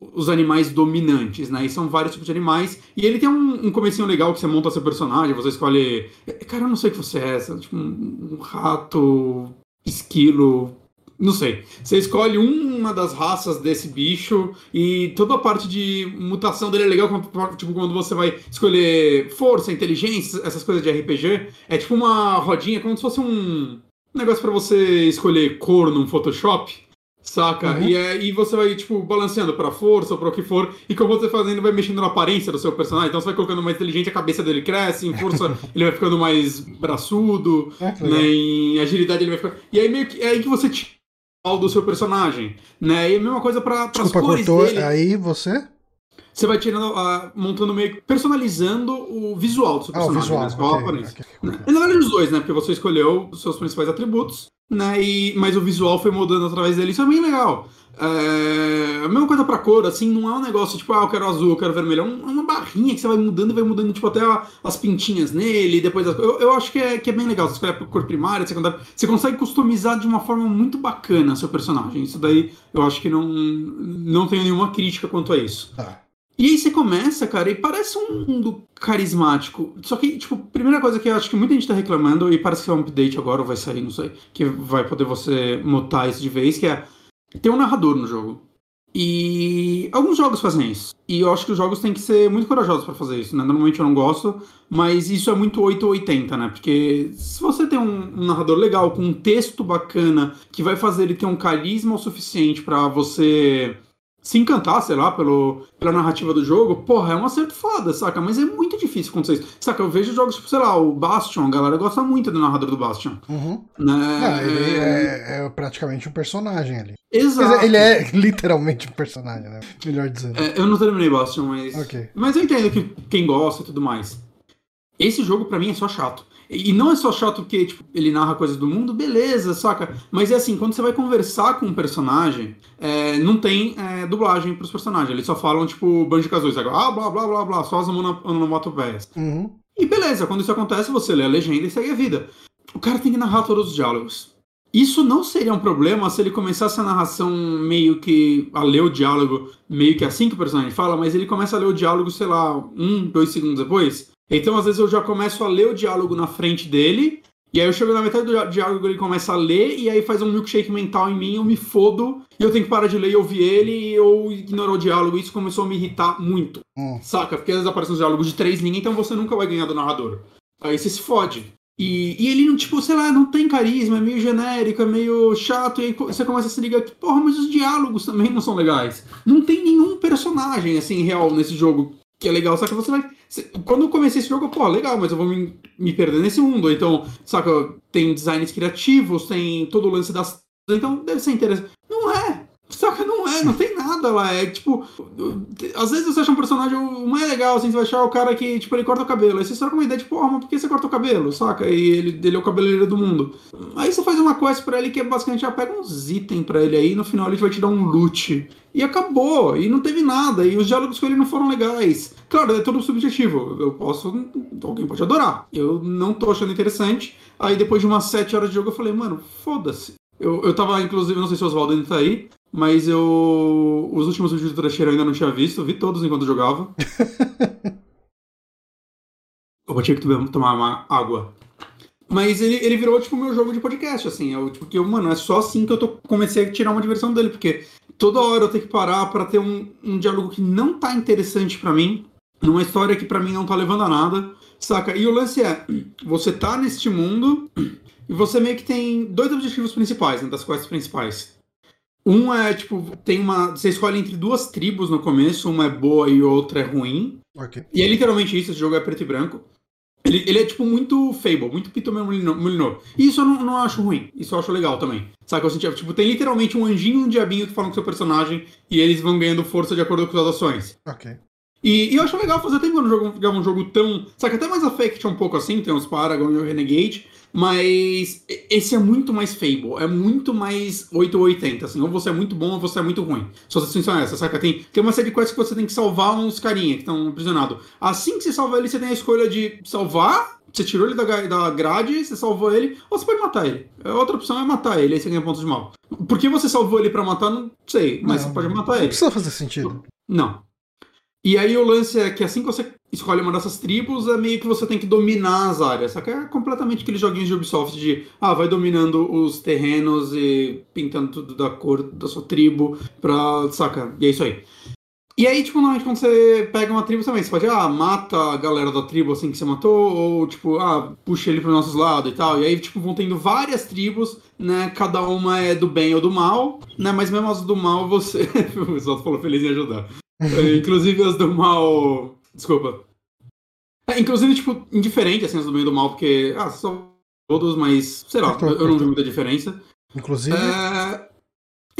os animais dominantes, né? E são vários tipos de animais. E ele tem um, um comecinho legal que você monta seu personagem, você escolhe. Cara, eu não sei o que você é, sabe? tipo um, um rato, esquilo, não sei. Você escolhe uma das raças desse bicho e toda a parte de mutação dele é legal, tipo quando você vai escolher força, inteligência, essas coisas de RPG. É tipo uma rodinha, como se fosse um negócio para você escolher cor num Photoshop. Saca? Uhum. E aí você vai, tipo, balanceando pra força ou pra o que for, e como você fazendo, vai mexendo na aparência do seu personagem. Então você vai colocando mais inteligente, a cabeça dele cresce, em força ele vai ficando mais braçudo, é, né? Em agilidade ele vai ficar. E aí meio que é aí que você do seu personagem, né? E a mesma coisa para as cores cortou dele. aí você? Você vai tirando, uh, montando meio personalizando o visual do seu personagem, ah, o visual, né? okay, okay, okay. E na verdade os dois, né? Porque você escolheu os seus principais atributos, né? E, mas o visual foi mudando através dele, isso é bem legal. É, a mesma coisa pra cor, assim, não é um negócio tipo, ah, eu quero azul, eu quero vermelho. É, é uma barrinha que você vai mudando e vai mudando, tipo, até as pintinhas nele, depois as, eu, eu acho que é, que é bem legal. Você escolhe a cor primária, secundária. Você consegue customizar de uma forma muito bacana seu personagem. Isso daí eu acho que não, não tenho nenhuma crítica quanto a isso. Ah. E aí você começa, cara, e parece um mundo carismático. Só que, tipo, primeira coisa que eu acho que muita gente tá reclamando, e parece que é um update agora, ou vai sair, não sei, que vai poder você mutar isso de vez, que é tem um narrador no jogo. E alguns jogos fazem isso. E eu acho que os jogos têm que ser muito corajosos para fazer isso, né? Normalmente eu não gosto, mas isso é muito 880, né? Porque se você tem um, um, narrador legal, com um texto bacana, que vai fazer ele ter um carisma o suficiente para você se encantar, sei lá, pelo, pela narrativa do jogo, porra, é um acerto foda, saca? Mas é muito difícil acontecer isso. Saca, eu vejo jogos, tipo, sei lá, o Bastion, a galera gosta muito do narrador do Bastion. Uhum. Né? Não, ele é, é, praticamente um personagem ali. Exato. Ele é literalmente um personagem, né? Melhor dizendo. É, eu não terminei Bastion, mas. Okay. Mas eu entendo que quem gosta e tudo mais. Esse jogo, para mim, é só chato. E não é só chato porque tipo, ele narra coisas do mundo, beleza, saca? Mas é assim, quando você vai conversar com um personagem, é, não tem é, dublagem pros personagens. Eles só falam, tipo, Banjo Kazooie? Ah, blá, blá, blá, blá, só as onomatopeias. Uhum. E beleza, quando isso acontece, você lê a legenda e segue a vida. O cara tem que narrar todos os diálogos. Isso não seria um problema se ele começasse a narração meio que a ler o diálogo meio que assim que o personagem fala, mas ele começa a ler o diálogo, sei lá, um, dois segundos depois. Então, às vezes, eu já começo a ler o diálogo na frente dele, e aí eu chego na metade do diálogo, ele começa a ler, e aí faz um milkshake mental em mim, eu me fodo, e eu tenho que parar de ler e ouvir ele, ou ignorar o diálogo. Isso começou a me irritar muito. Hum. Saca? Porque às vezes aparecem uns diálogos de três linhas, então você nunca vai ganhar do narrador. Aí você se fode. E, e ele, tipo, sei lá, não tem carisma, é meio genérico, é meio chato, e aí você começa a se ligar que, porra, mas os diálogos também não são legais. Não tem nenhum personagem, assim, real nesse jogo que é legal, só que você vai. Quando eu comecei esse jogo, eu, pô, legal, mas eu vou me, me perder nesse mundo. Então, saca, tem designs criativos, tem todo o lance das. Então deve ser interessante. Não é! Saca, não é, não tem nada lá. É tipo. Às vezes você acha um personagem mais legal, assim, você vai achar o cara que, tipo, ele corta o cabelo. Aí você com uma ideia de, porra, mas por que você corta o cabelo? Saca? E ele, ele é o cabeleireiro do mundo. Aí você faz uma quest pra ele que é basicamente já pega uns itens pra ele aí, e no final ele vai te dar um loot. E acabou, e não teve nada, e os diálogos com ele não foram legais. Claro, é todo subjetivo. Eu posso. Alguém pode adorar. Eu não tô achando interessante. Aí depois de umas 7 horas de jogo eu falei, mano, foda-se. Eu, eu tava, inclusive, não sei se o Oswaldo ainda tá aí, mas eu. Os últimos vídeos do Trecheiro eu ainda não tinha visto, vi todos enquanto jogava. eu vou ter que tomar uma água. Mas ele, ele virou, tipo, meu jogo de podcast, assim. Eu, tipo, que eu, mano, é só assim que eu tô, comecei a tirar uma diversão dele, porque toda hora eu tenho que parar para ter um, um diálogo que não tá interessante para mim, numa história que para mim não tá levando a nada, saca? E o lance é, você tá neste mundo e você meio que tem dois objetivos principais, né, das quests principais. Um é, tipo, tem uma. Você escolhe entre duas tribos no começo, uma é boa e outra é ruim. Okay. E é literalmente isso, esse jogo é preto e branco. Ele, ele é, tipo, muito Fable, muito Pito Molyneux. E isso eu não, não, acho ruim, isso eu acho legal também. Sabe, eu senti, tipo, tem literalmente um anjinho e um diabinho que falam com seu personagem e eles vão ganhando força de acordo com as ações. Ok. E, e, eu acho legal fazer tempo quando jogava um jogo tão. Sabe, até mais Affect é um pouco assim, tem os Paragon e o Renegade. Mas esse é muito mais Fable, é muito mais 880, assim, ou você é muito bom ou você é muito ruim. Suas ações são essas, saca? Tem, tem uma série de quests que você tem que salvar uns carinha que estão aprisionados. Assim que você salva ele, você tem a escolha de salvar você tirou ele da, da grade, você salvou ele, ou você pode matar ele. A outra opção é matar ele, aí você ganha pontos de mal. Por que você salvou ele pra matar, não sei, mas Não, você pode matar ele. Não precisa fazer sentido. Não. E aí o lance é que assim que você escolhe uma dessas tribos, é meio que você tem que dominar as áreas. Só que é completamente aqueles joguinhos de Ubisoft de ah, vai dominando os terrenos e pintando tudo da cor da sua tribo pra. Saca? E é isso aí. E aí, tipo, normalmente quando você pega uma tribo também, você pode, ah, mata a galera da tribo assim que você matou, ou tipo, ah, puxa ele pro nosso lado e tal. E aí, tipo, vão tendo várias tribos, né? Cada uma é do bem ou do mal, né? Mas mesmo as do mal, você. o pessoal falou feliz em ajudar. Inclusive as do mal. Desculpa. É, inclusive, tipo, indiferente, assim, as do bem e do mal, porque. Ah, são todos, mas. Sei lá, eu não vi muita diferença. Inclusive, É...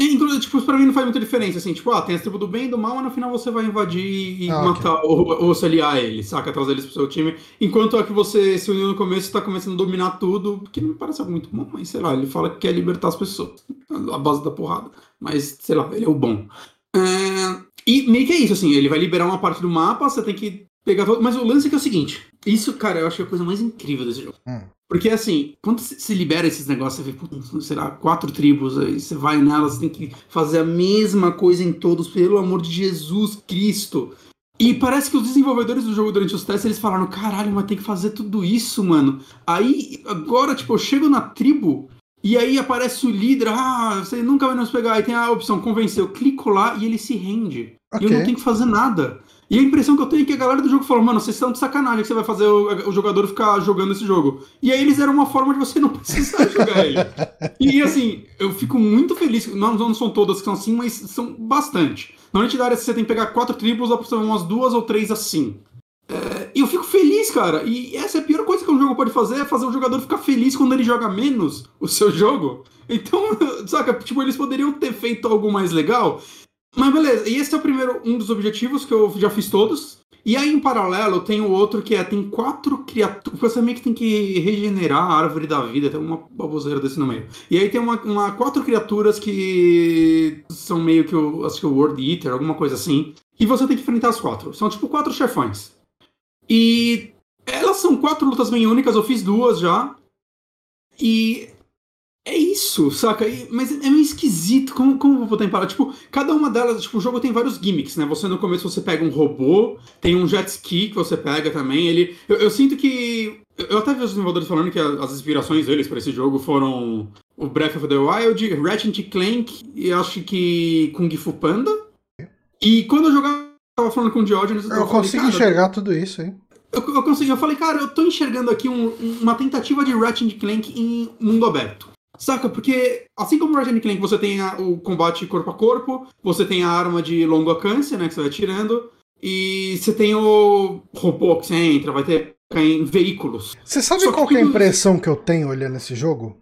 Inclusive, tipo, pra mim não faz muita diferença, assim, tipo, ah, tem as tribos do bem e do mal, mas no final você vai invadir e Ah, matar, ou, ou se aliar a eles, saca? Trazer eles pro seu time. Enquanto a que você se uniu no começo tá começando a dominar tudo, que não me parece algo muito bom, mas sei lá, ele fala que quer libertar as pessoas, a base da porrada. Mas, sei lá, ele é o bom. É, E meio que é isso, assim, ele vai liberar uma parte do mapa, você tem que pegar. Mas o lance é que é o seguinte: isso, cara, eu acho que é a coisa mais incrível desse jogo. Hum. Porque assim, quando se libera esses negócios, você vê, puta, sei lá, quatro tribos, aí você vai nelas, você tem que fazer a mesma coisa em todos, pelo amor de Jesus Cristo. E parece que os desenvolvedores do jogo durante os testes, eles falaram, caralho, mas tem que fazer tudo isso, mano. Aí, agora, tipo, eu chego na tribo, e aí aparece o líder, ah, você nunca vai nos pegar, aí tem a opção convencer, eu clico lá e ele se rende. E eu não tenho que fazer nada. E a impressão que eu tenho é que a galera do jogo falou, mano, vocês estão de sacanagem que você vai fazer o, o jogador ficar jogando esse jogo. E aí eles eram uma forma de você não precisar jogar ele. E assim, eu fico muito feliz. Não, não são todas que são assim, mas são bastante. Da área você tem que pegar quatro tribos, dá pra ser umas duas ou três assim. É, E eu fico feliz, cara. E essa é a pior coisa que um jogo pode fazer, é fazer o jogador ficar feliz quando ele joga menos o seu jogo. Então, saca, tipo, eles poderiam ter feito algo mais legal. Mas beleza, e esse é o primeiro, um dos objetivos que eu já fiz todos. E aí, em paralelo, tem o outro que é, tem quatro criaturas. Você meio que tem que regenerar a árvore da vida, tem uma baboseira desse no meio. E aí tem uma, uma- quatro criaturas que são meio que o, acho que o World Eater, alguma coisa assim. E você tem que enfrentar as quatro. São tipo quatro chefões. E elas são quatro lutas bem únicas, eu fiz duas já. E é isso, saca? Mas é meio esquisito. Como, como eu vou botar em palavras? Tipo, cada uma delas, tipo, o jogo tem vários gimmicks, né? Você no começo você pega um robô, tem um jet ski que você pega também. Ele. Eu, eu sinto que. Eu eu até vi os desenvolvedores falando que as inspirações deles para esse jogo foram o Breath of the Wild, Ratchet Clank e acho que Kung Fu Panda. E quando eu jogava, tava falando com o Diogenes, eu "Cara, enxergar tudo isso, hein? Eu, eu consegui, eu falei, cara, eu tô enxergando aqui um- uma tentativa de Ratchet Clank em mundo aberto. Saca? Porque, assim como o Ratchet Clank, você tem a- o combate corpo a corpo, você tem a arma de longo alcance, né, que você vai tirando, e você tem o robô que você entra, vai ter em veículos. Você sabe Só qual que é a impressão que eu tenho olhando esse jogo?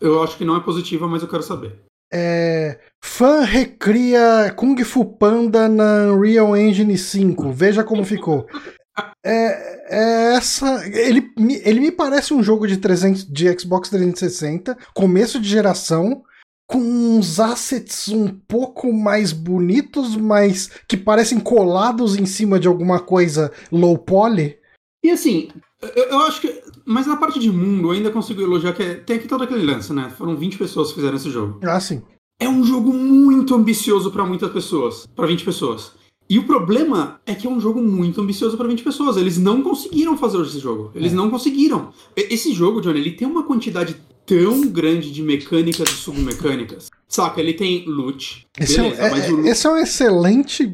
Eu acho que não é positiva, mas eu quero saber. É. Fã recria Kung Fu Panda na Unreal Engine 5. Veja como ficou. É, é essa. Ele, me- ele me parece um jogo de, 300, de Xbox 360, começo de geração, com uns assets um pouco mais bonitos, mas que parecem colados em cima de alguma coisa low poly. E assim, eu, eu acho que. Mas na parte de mundo, eu ainda consigo elogiar que é- tem aqui todo aquele lance, né? Foram 20 pessoas que fizeram esse jogo. Ah, sim. É um jogo muito ambicioso pra muitas pessoas, Pra 20 pessoas. E o problema é que é um jogo muito ambicioso pra 20 pessoas. Eles não conseguiram fazer esse jogo. Eles não conseguiram. Esse jogo, Johnny, ele tem uma quantidade tão grande de mecânicas e submecânicas. Saca, ele tem loot. Esse, é, um- beleza, é- é- loot- esse é um excelente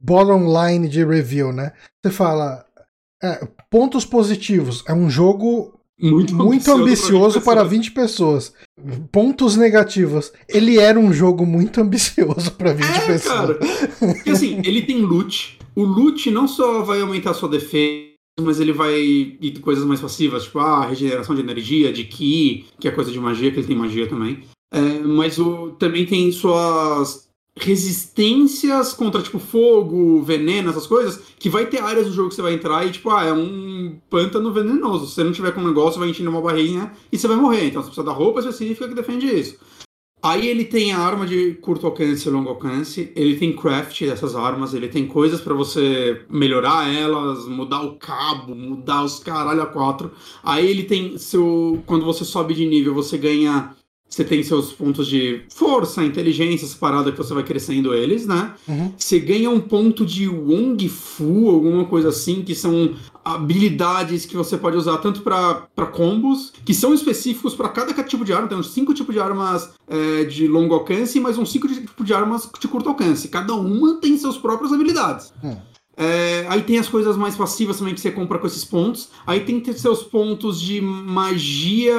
bottom line de review, né? Você fala. é, pontos positivos. É um jogo muito, muito ambicioso para 20 pessoas. Pontos negativos. Ele era um jogo muito ambicioso para 20 É, pessoas. cara. Porque assim, ele tem loot. O loot não só vai aumentar a sua defesa, mas ele vai ir coisas mais passivas, tipo, ah, regeneração de energia, de ki, que é coisa de magia, que ele tem magia também. É, mas o, também tem suas resistências contra, tipo, fogo, veneno, essas coisas, que vai ter áreas do jogo que você vai entrar e, tipo, ah, é um pântano venenoso. Se você não tiver com um negócio, vai enchendo uma barrinha e você vai morrer. Então você precisa da roupa específica que defende isso. Aí ele tem a arma de curto alcance e longo alcance, ele tem craft dessas armas, ele tem coisas para você melhorar elas, mudar o cabo, mudar os caralho a quatro. Aí ele tem seu. Quando você sobe de nível, você ganha você tem seus pontos de força, inteligência, essa parada que você vai crescendo eles, né? Uhum. Você ganha um ponto de Wong Fu, alguma coisa assim, que são habilidades que você pode usar tanto para combos, que são específicos para cada tipo de arma. Tem uns cinco tipos de armas é, de longo alcance, mas uns cinco tipos de armas de curto alcance. Cada uma tem suas próprias habilidades. Hum. É, aí tem as coisas mais passivas também que você compra com esses pontos. Aí tem que ter seus pontos de magia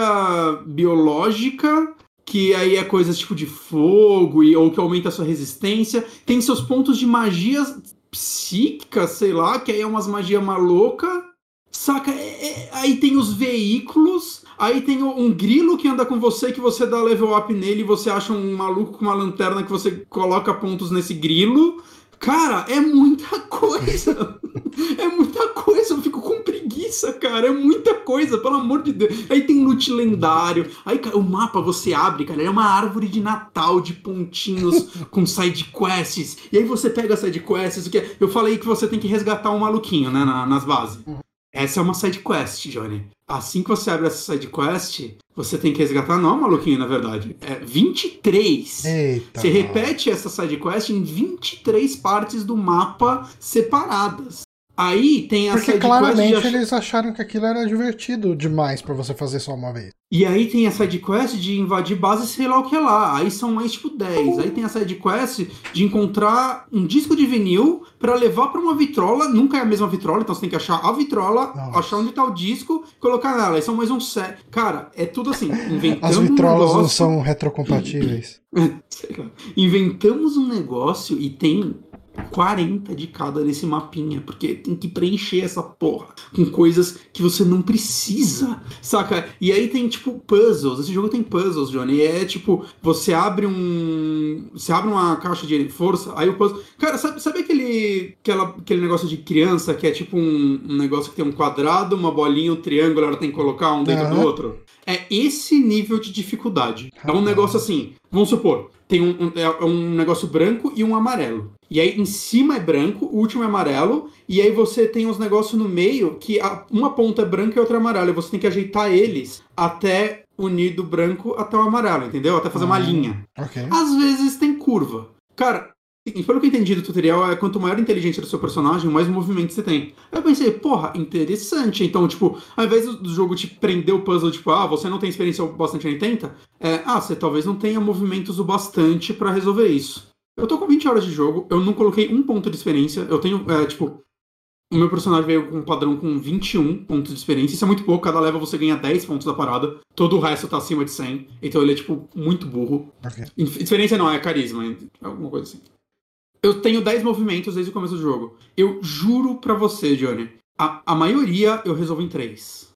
biológica, que aí é coisas tipo de fogo e, ou que aumenta a sua resistência. Tem seus pontos de magia psíquica, sei lá, que aí é umas magia maluca. Saca? É, é, aí tem os veículos. Aí tem um grilo que anda com você, que você dá level up nele e você acha um maluco com uma lanterna que você coloca pontos nesse grilo. Cara, é muita coisa. é muita coisa. Eu fico com preguiça, cara. É muita coisa, pelo amor de Deus. Aí tem loot lendário. Aí o mapa você abre, cara. É uma árvore de Natal de pontinhos com side quests. E aí você pega side quests. Que eu falei que você tem que resgatar um maluquinho, né, na, nas bases. Essa é uma side quest, Johnny. Assim que você abre essa side quest, você tem que resgatar, não, maluquinho, na verdade. É 23. Eita. Você repete essa side quest em 23 partes do mapa separadas. Aí tem a Porque claramente de... eles acharam que aquilo era divertido demais pra você fazer só uma vez. E aí tem a side quest de invadir base, sei lá o que é lá. Aí são mais tipo 10. Aí tem a side quest de encontrar um disco de vinil pra levar pra uma vitrola. Nunca é a mesma vitrola, então você tem que achar a vitrola, Nossa. achar onde tá o disco, colocar nela. Aí são mais um set. Cara, é tudo assim. As um vitrolas não negócio- são retrocompatíveis. Sei lá. Inventamos um negócio e tem 40 de cada nesse mapinha, porque tem que preencher essa porra com coisas que você não precisa, saca? E aí tem tipo puzzles, esse jogo tem puzzles, Johnny, e é tipo, você abre um. Você abre uma caixa de força, aí o puzzle. Cara, sabe, sabe aquele, aquela, aquele negócio de criança que é tipo um, um negócio que tem um quadrado, uma bolinha, um triângulo, ela tem que colocar um dentro do Aham. outro? É esse nível de dificuldade. É um negócio assim, vamos supor, tem um, um- é um negócio branco e um amarelo. E aí em cima é branco, o último é amarelo, e aí você tem uns negócios no meio que a- uma ponta é branca e outra é amarela. E você tem que ajeitar eles até unir do branco até o amarelo, entendeu? Até fazer uma Ah. linha. Ok. Às vezes tem curva. Cara, seguinte, pelo que eu entendi do tutorial, é quanto maior a inteligência do seu personagem, mais movimento você tem. Aí eu pensei, porra, interessante. Então, tipo, ao invés do jogo te prender o puzzle, tipo, ah, você não tem experiência o bastante em 80, é, ah, você talvez não tenha movimentos o bastante pra resolver isso. Eu tô com 20 horas de jogo, eu não coloquei um ponto de experiência, eu tenho, é, tipo, o meu personagem veio com um padrão com 21 pontos de experiência. Isso é muito pouco, cada level você ganha 10 pontos da parada. Todo o resto tá acima de 100. Então ele é, tipo, muito burro. Ok. Experiência não, é carisma, é alguma coisa assim. Eu tenho 10 movimentos desde o começo do jogo. Eu juro pra você, Johnny, a, a maioria eu resolvo em 3.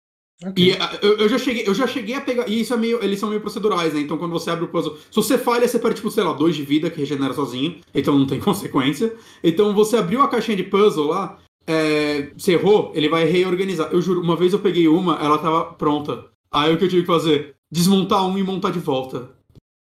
Ok. E a, eu, eu já cheguei, eu já cheguei a pegar. E isso é meio. Eles são meio procedurais, né? Então quando você abre o puzzle. Se você falha, você perde, tipo, sei lá, 2 de vida, que regenera sozinho. Então não tem consequência. Então você abriu a caixinha de puzzle lá. É, você errou, ele vai reorganizar. Eu juro, uma vez eu peguei uma, ela tava pronta. Aí o que eu tive que fazer? Desmontar um e montar de volta.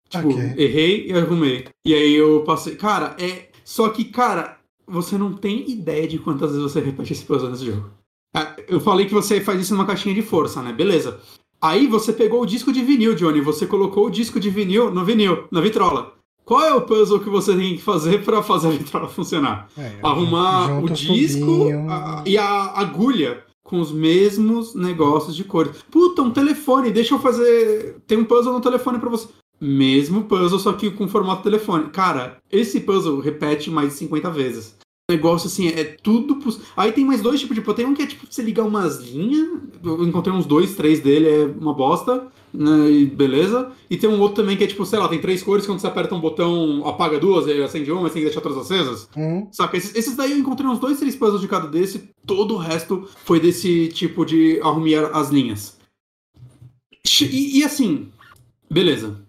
Tipo, Ok. errei e arrumei. E aí eu passei. Cara, é. Só que, cara, você não tem ideia de quantas vezes você repete esse puzzle nesse jogo. Ah, Eu falei que você faz isso numa caixinha de força, né? Beleza. Aí você pegou o disco de vinil, Johnny. Você colocou o disco de vinil no vinil, na vitrola. Qual é o puzzle que você tem que fazer pra fazer a vitrola funcionar? É, Arrumar o disco a- e a agulha com os mesmos negócios de cores. Puta, um telefone, deixa eu fazer. Tem um puzzle no telefone pra você. Mesmo puzzle, só que com formato telefone. Cara, esse puzzle repete mais de 50 vezes. Negócio assim, é tudo. Aí tem mais dois tipos de. Tem um que é tipo você ligar umas linhas. Eu encontrei uns dois, três dele, é uma bosta. Né, e beleza. E tem um outro também que é tipo, sei lá, tem três cores. Quando você aperta um botão, apaga duas, aí acende uma, mas tem que deixar todas acesas. Hum, Saca? Esses, esses daí eu encontrei uns dois, três puzzles de cada desse. Todo o resto foi desse tipo de arrumar as linhas. E, e assim, beleza.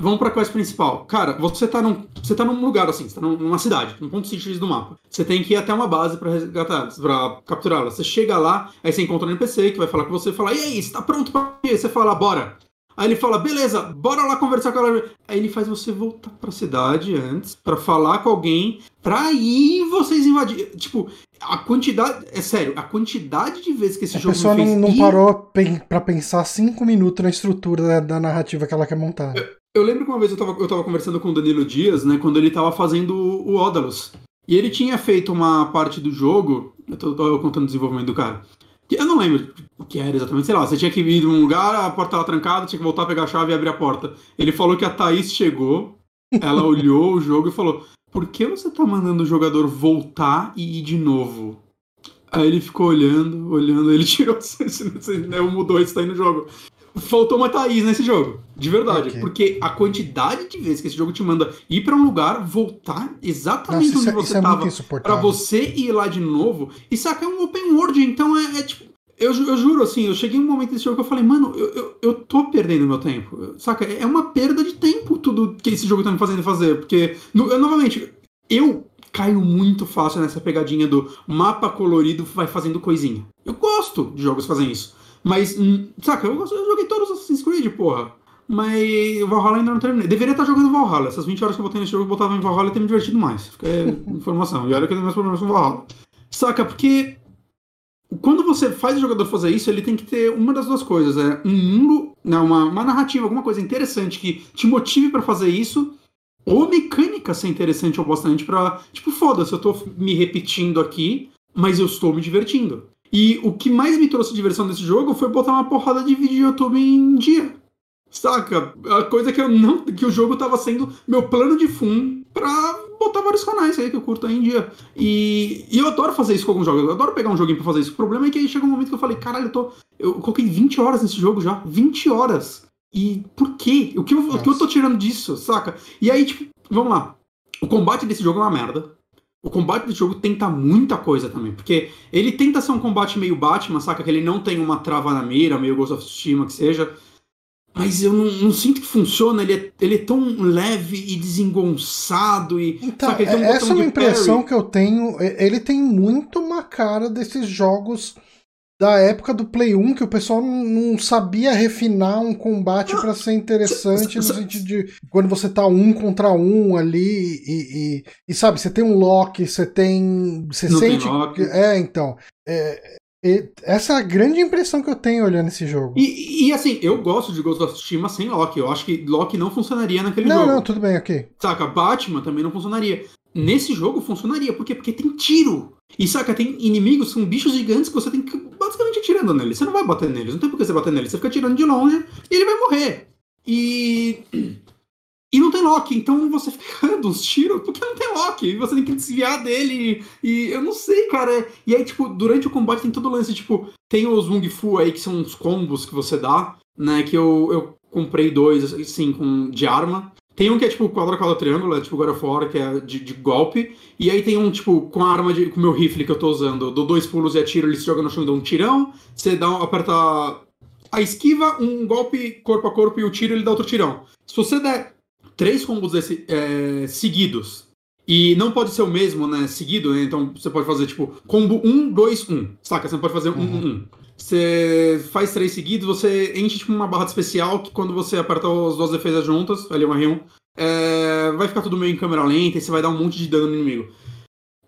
Vamos pra quest principal. Cara, você tá num, você tá num lugar assim, você tá num- numa cidade, num ponto X do mapa. Você tem que ir até uma base pra resgatar, pra capturá-la. Você chega lá, aí você encontra um NPC que vai falar com você e fala: E aí, você tá pronto pra ir? Aí Você fala: Bora. Aí ele fala, beleza, bora lá conversar com ela. Aí ele faz você voltar pra cidade antes, para falar com alguém, pra aí vocês invadirem. Tipo, a quantidade. É sério, a quantidade de vezes que esse a jogo pessoa me fez não, não ir- parou pra pensar cinco minutos na estrutura da, da narrativa que ela quer montar. Eu lembro que uma vez eu tava, eu tava conversando com o Danilo Dias, né, quando ele tava fazendo o Odalus. E ele tinha feito uma parte do jogo, eu tô, tô contando o desenvolvimento do cara. que Eu não lembro o que era exatamente, sei lá, você tinha que ir num lugar, a porta tava trancada, tinha que voltar, pegar a chave e abrir a porta. Ele falou que a Thaís chegou, ela olhou o jogo e falou: Por que você tá mandando o jogador voltar e ir de novo? Aí ele ficou olhando, olhando, ele tirou, né, mudou isso aí no jogo. Faltou uma Thaís nesse jogo, de verdade. Ok. Porque a quantidade de vezes que esse jogo te manda ir pra um lugar, voltar exatamente Nossa, onde é- você é tava, pra insuportável. você ir lá de novo. E saca, é um open world, então é, é tipo. Eu, eu juro, assim, eu cheguei um momento desse jogo que eu falei, mano, eu, eu, eu tô perdendo meu tempo. Saca? É uma perda de tempo tudo que esse jogo tá me fazendo fazer. Porque, no- eu, novamente, eu caio muito fácil nessa pegadinha do mapa colorido vai fazendo coisinha. Eu gosto de jogos que fazem isso. Mas, hum, saca, eu, eu joguei todos os Assassin's Creed, porra. Mas Valhalla ainda não terminei. Deveria estar jogando Valhalla. Essas 20 horas que eu botei nesse jogo, eu botava em Valhalla e ter me divertido mais. Fica informação. E olha que eu tenho meus problemas com Valhalla. Saca? Porque quando você faz o jogador fazer isso, ele tem que ter uma das duas coisas. É um mundo, né, uma, uma narrativa, alguma coisa interessante que te motive pra fazer isso. Ou mecânica ser interessante ou bastante pra. Tipo, foda-se, eu tô me repetindo aqui, mas eu estou me divertindo. E o que mais me trouxe diversão desse jogo foi botar uma porrada de vídeo de YouTube em dia. Saca? A coisa que eu não. que o jogo tava sendo meu plano de fundo pra botar vários canais aí que eu curto aí em dia. E, e eu adoro fazer isso com alguns jogos. Eu adoro pegar um joguinho pra fazer isso. O problema é que aí chega um momento que eu falei, caralho, eu tô. Eu coloquei 20 horas nesse jogo já. 20 horas. E por quê? O que eu, o que eu tô tirando disso, saca? E aí, tipo, vamos lá. O combate desse jogo é uma merda. O combate desse jogo tenta muita coisa também. Porque ele tenta ser um combate meio Batman, saca? Que ele não tem uma trava na mira, meio Ghost of Tsushima que seja. Mas eu não, não sinto que funciona. Ele é, ele é tão leve e desengonçado. E, Então, saca? Um é- essa é uma impressão parry. que eu tenho. Ele tem muito uma cara desses jogos da época do Play 1, que o pessoal não não sabia refinar um combate pra ser interessante, no sentido de quando você tá um contra um ali e, e, e, sabe, você tem um lock, você tem. Você Não tem sente. que- É, então. é, é, essa é a grande impressão que eu tenho olhando esse jogo. E, e, assim, eu gosto de Ghost of Tsushima sem Loki. Eu acho que Loki não funcionaria naquele Não, jogo. não, tudo bem, ok. Saca? Batman também não funcionaria. Nesse jogo funcionaria. Por quê? Porque tem tiro. E saca, tem inimigos, são bichos gigantes que você tem que basicamente atirando neles. Você não vai bater neles, não tem por que você bater neles. Você fica atirando de longe e ele vai morrer. E. E não tem lock, então você fica dando uns tiros porque não tem lock. E você tem que desviar dele. E eu não sei, cara. E aí, tipo, durante o combate tem todo o lance, tipo, tem os Wung Fu aí, que são uns combos que você dá, né? Que eu, eu comprei dois, assim, com, de arma. Tem um que é tipo quadra, quadra, triângulo, é tipo God of War, que é de, de golpe. E aí tem um, tipo, com a arma, de, com o meu rifle que eu tô usando. Eu dou dois pulos e atiro, ele se joga no chão e dá um tirão. Você dá um, aperta a esquiva, um golpe corpo a corpo e o tiro, ele dá outro tirão. Se você der três combos desse, é, seguidos, e não pode ser o mesmo, né, seguido, né, então você pode fazer, tipo, combo 1, 2, 1, saca? Você não pode fazer 1, 1, 1. Você faz três seguidos, você enche, tipo, uma barra especial, que quando você aperta as duas defesas juntas, ali uma R1, é, vai ficar tudo meio em câmera lenta, e você vai dar um monte de dano no inimigo.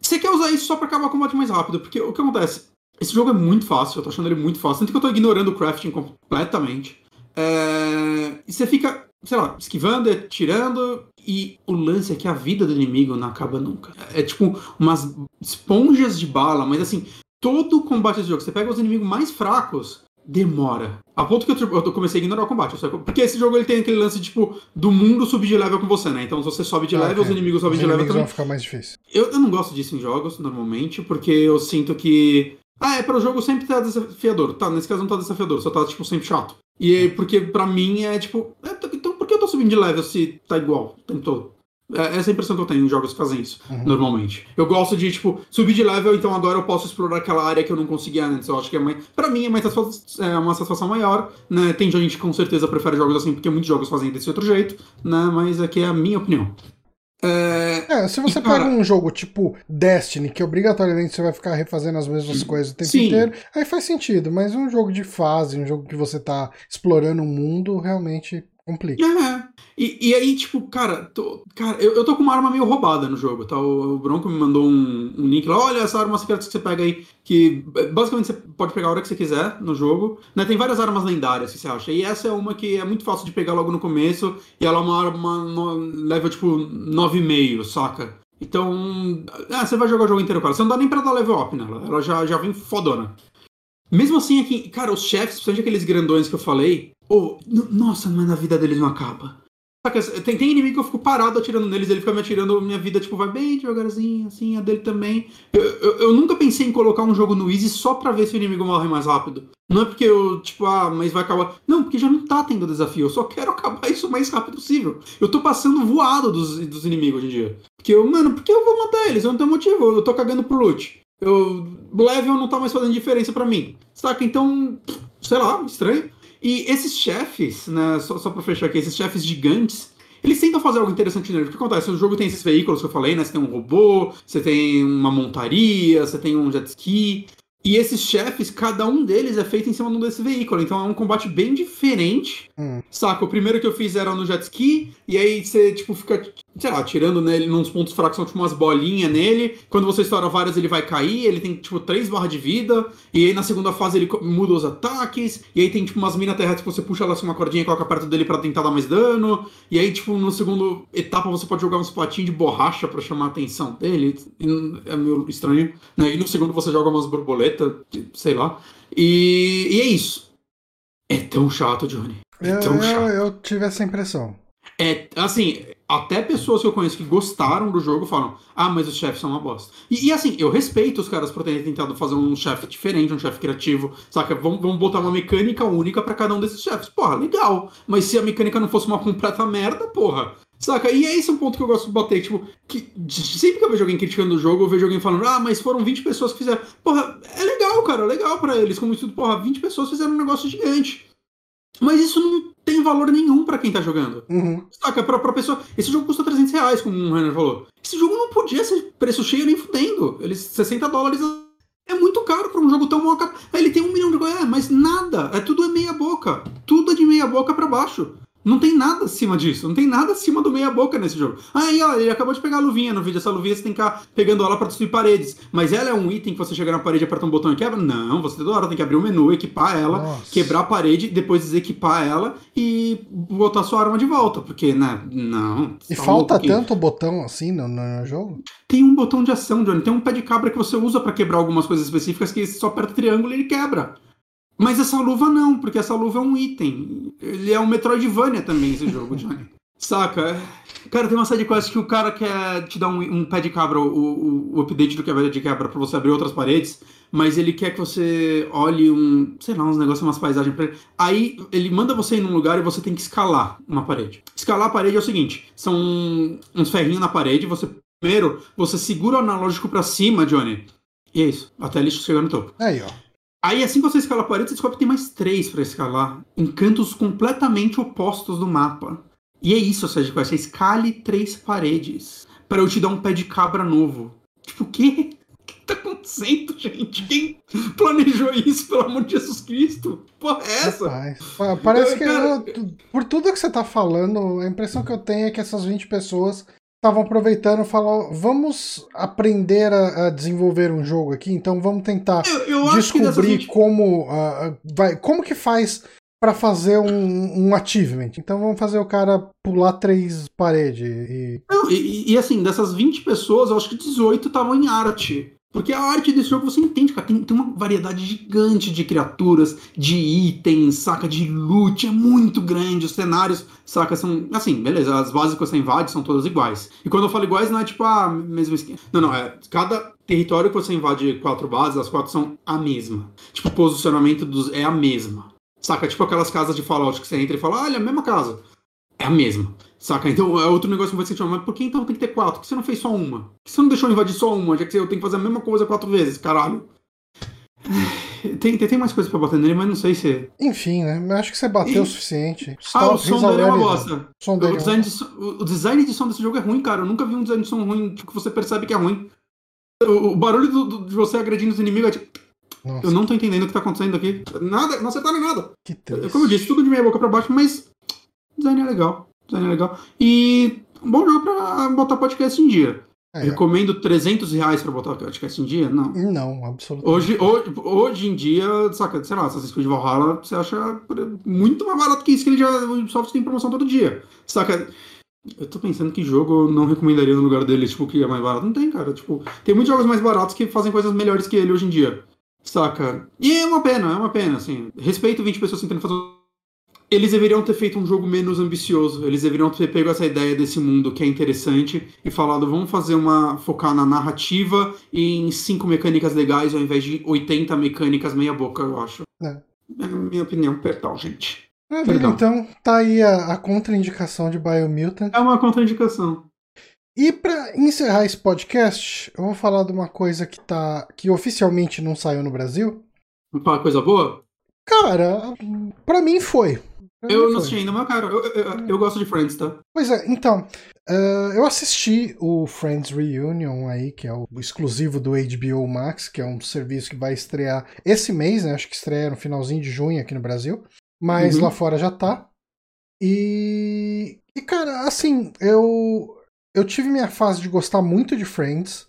Você quer usar isso só pra acabar o combate mais rápido, porque o que acontece? Esse jogo é muito fácil, eu tô achando ele muito fácil, tanto que eu tô ignorando o crafting completamente. É, E você fica, sei lá, esquivando, atirando, e o lance é que a vida do inimigo não acaba nunca. É tipo umas esponjas de bala, mas assim, todo o combate desse jogo, você pega os inimigos mais fracos, demora. A ponto que eu, eu comecei a ignorar o combate. Porque esse jogo ele tem aquele lance, tipo, do mundo subir de level com você, né? Então se você sobe de Ah, level, os inimigos sobem Os de level inimigos também. vão ficar mais difíceis. Eu, eu não gosto disso em jogos, normalmente, porque eu sinto que. Ah, é para o jogo sempre tá desafiador. Tá, nesse caso não tá desafiador, só tá, tipo, sempre chato. E porque pra mim é tipo. é, t- então por que eu tô subindo de level se tá igual o tempo todo? É essa é a impressão que eu tenho em jogos que fazem isso, Uhum. normalmente. Eu gosto de, tipo, subir de level, então agora eu posso explorar aquela área que eu não conseguia antes. Eu acho que é mais. Pra mim é, mais é uma satisfação maior, né? Tem gente que com certeza prefere jogos assim, porque muitos jogos fazem desse outro jeito, né? Mas aqui é a minha opinião. É, É, se você cara- pega um jogo tipo Destiny, que obrigatoriamente você vai ficar refazendo as mesmas coisas o tempo Sim. inteiro, aí faz sentido. Mas um jogo de fase, um jogo que você tá explorando o mundo, realmente complica. É. E, e aí, tipo, cara, tô- cara eu, eu tô com uma arma meio roubada no jogo, tá? O, o Bronco me mandou um, um link lá, olha essa arma secreta que você pega aí, que é, basicamente você pode pegar a hora que você quiser no jogo. Né? Tem várias armas lendárias, que você acha. E essa é uma que é muito fácil de pegar logo no começo, e ela é uma arma no, level, tipo, 9,5, saca? Então, ah, você vai jogar o jogo inteiro com ela. Você não dá nem pra dar level up nela, ela já, já vem fodona. Mesmo assim, aqui, cara, os chefes, principalmente aqueles grandões que eu falei, oh, nossa, mas a vida deles não acaba. Saca, Tem, tem inimigo que eu fico parado atirando neles, ele fica me atirando, minha vida, tipo, vai bem devagarzinho, assim, a dele também. Eu, eu, eu nunca pensei em colocar um jogo no Easy só pra ver se o inimigo morre mais rápido. Não é porque eu, tipo, ah, mas vai acabar. Não, porque já não tá tendo desafio, eu só quero acabar isso o mais rápido possível. Eu tô passando voado dos, dos inimigos hoje em dia. Porque eu, mano, por que eu vou matar eles? Eu não tenho motivo, eu tô cagando pro loot. Eu, level não tá mais fazendo diferença pra mim. Saca? Então, sei lá, estranho. E esses chefes, né, só, só pra fechar aqui, esses chefes gigantes, eles tentam fazer algo interessante nele. O que acontece? O jogo tem esses veículos que eu falei, né? Você tem um robô, você tem uma montaria, você tem um jet ski. E esses chefes, cada um deles é feito em cima de um desse veículo. Então é um combate bem diferente. Hum. Saca? O primeiro que eu fiz era no jet ski, e aí você, tipo, fica, sei lá, atirando nele nos pontos fracos, são tipo umas bolinhas nele. Quando você estoura várias, ele vai cair, ele tem, tipo, três barras de vida. E aí na segunda fase ele muda os ataques. E aí tem, tipo, umas minas terrestres que você puxa elas com uma cordinha e coloca perto dele pra tentar dar mais dano. E aí, tipo, no segundo etapa você pode jogar uns patinhos de borracha pra chamar a atenção dele. Não- É meio estranho. Né? E no segundo você joga umas borboletas, sei lá. E, e é isso. É tão chato, Johnny. É Eu, tão eu, chato. eu tive essa impressão. É, assim, até pessoas que eu conheço que gostaram do jogo falam: ah, mas os chefes são uma bosta. E, e, assim, eu respeito os caras por terem tentado fazer um chefe diferente, um chefe criativo, saca? Vamos, vamos botar uma mecânica única pra cada um desses chefes. Porra, legal. Mas se a mecânica não fosse uma completa merda, porra. Saca? E é esse um ponto que eu gosto de bater. Tipo, que sempre que eu vejo alguém criticando o jogo, eu vejo alguém falando, ah, mas foram 20 pessoas que fizeram. Porra, é legal, cara, é legal pra eles. Como isso tudo, porra, 20 pessoas fizeram um negócio gigante. Mas isso não tem valor nenhum pra quem tá jogando. Uhum. Saca, pra, pra pessoa. Esse jogo custa 300 reais, como o Renner falou. Esse jogo não podia ser preço cheio nem fudendo. Eles, 60 dólares é muito caro pra um jogo tão mal. Ele tem um milhão de coisas, é, mas nada. É tudo é meia boca. Tudo é de meia boca pra baixo. Não tem nada acima disso. Não tem nada acima do meia boca nesse jogo. Aí, ó, ele acabou de pegar a luvinha no vídeo. Essa luvinha você tem que ficar pegando ela pra destruir paredes. Mas ela é um item que você chega na parede, aperta um botão e quebra? Não, você toda hora tem que abrir o menu, equipar ela, Nossa. quebrar a parede, depois desequipar ela e botar sua arma de volta. Porque, né? Não. E tá falta que- tanto botão assim no, no jogo? Tem um botão de ação, Johnny. Tem um pé de cabra que você usa pra quebrar algumas coisas específicas que só aperta triângulo e ele quebra. Mas essa luva não, porque essa luva é um item. Ele é um Metroidvania também, esse jogo, Johnny. Saca? Cara, tem uma sidequest que o cara quer te dar um, um pé de cabra, o, o, o update do quebra de quebra pra você abrir outras paredes, mas ele quer que você olhe um, sei lá, uns negócios, umas paisagens pra ele. Aí ele manda você ir num lugar e você tem que escalar uma parede. Escalar a parede é o seguinte: são uns ferrinhos na parede, você primeiro você segura o analógico pra cima, Johnny. E é isso, até ele chegar no topo. Aí, ó. Aí, assim que você escala a parede, você descobre que tem mais três pra escalar. Em cantos completamente opostos do mapa. E é isso, Sérgio Quest. é Escale três paredes. Pra eu te dar um pé de cabra novo. Tipo, o quê? O que tá acontecendo, gente? Quem planejou isso, pelo amor de Jesus Cristo? Porra, é essa? Rapaz, pa- parece que Cara, eu- por tudo que você tá falando, a impressão que eu tenho é que essas 20 pessoas estavam aproveitando e falaram: vamos aprender a, a desenvolver um jogo aqui, então vamos tentar Eu, eu descobrir 20 como ah, vai, como que faz pra fazer um, um achievement. Então vamos fazer o cara pular três paredes e e, e, assim, dessas 20 pessoas, eu acho que 18 estavam em arte. Porque a arte desse jogo você entende, cara. Tem, tem uma variedade gigante de criaturas, de itens, saca? De loot, é muito grande. Os cenários, saca? São. Assim, beleza, as bases que você invade são todas iguais. E quando eu falo iguais, não é tipo a mesma esquema. Não, não, é. Cada território que você invade quatro bases, as quatro são a mesma. Tipo, o posicionamento dos. é a mesma. Saca? Tipo aquelas casas de Fallout que você entra e fala, olha, a mesma casa. É a mesma. Saca? Então é outro negócio que vai ser mas por que então tem que ter quatro? Por que você não fez só uma? Por que você não deixou invadir só uma? Já que eu tenho que fazer a mesma coisa quatro vezes, caralho. tem, tem, tem mais coisas pra bater nele, mas não sei se. Enfim, né? Mas acho que você bateu E- o suficiente. Ah, o som dele é uma bosta. O som O dele é design, de, o design de som desse jogo é ruim, cara. Eu nunca vi um design de som ruim que você percebe que é ruim. O, o barulho do- do- de você agredindo os inimigos é tipo. Nossa, Eu não tô entendendo o que tá acontecendo aqui. Nada, não acertaram nada. que triste. Como eu disse, tudo de meia boca pra baixo, mas. Design é legal. Design é legal. E. Um bom jogo pra botar podcast em dia. É, Recomendo 300 reais pra botar podcast em dia? Não. não, absolutamente. Hoje, hoje, hoje em dia, saca, sei lá, Assassin's Creed Valhalla, você acha muito mais barato que isso que ele já. O Ubisoft tem promoção todo dia. Saca? Eu tô pensando que jogo eu não recomendaria no lugar dele, tipo, que é mais barato. Não tem, cara. Tipo, tem muitos jogos mais baratos que fazem coisas melhores que ele hoje em dia. Saca? E é uma pena, é uma pena, assim. Respeito 20 pessoas tentando fazer. Eles deveriam ter feito um jogo menos ambicioso. Eles deveriam ter pego essa ideia desse mundo que é interessante e falado, vamos fazer uma. focar na narrativa e em cinco mecânicas legais ao invés de 80 mecânicas meia-boca, eu acho. É. É minha opinião, perdão, gente. Maravilha, Perdão. então tá aí a, a contraindicação de Biomutant. É uma contraindicação. E pra encerrar esse podcast, eu vou falar de uma coisa que tá. que oficialmente não saiu no Brasil. Falar coisa boa? Cara, pra mim foi. Eu não assisti ainda, mas, cara, eu, eu, eu- gosto de Friends, tá? Pois é, então, eh, eu assisti o Friends Reunion aí, que é o exclusivo do HBO Max, que é um serviço que vai estrear esse mês, né? Acho que estreia no finalzinho de junho aqui no Brasil, mas Uhum. lá fora já tá. E, e cara, assim, eu eu tive minha fase de gostar muito de Friends.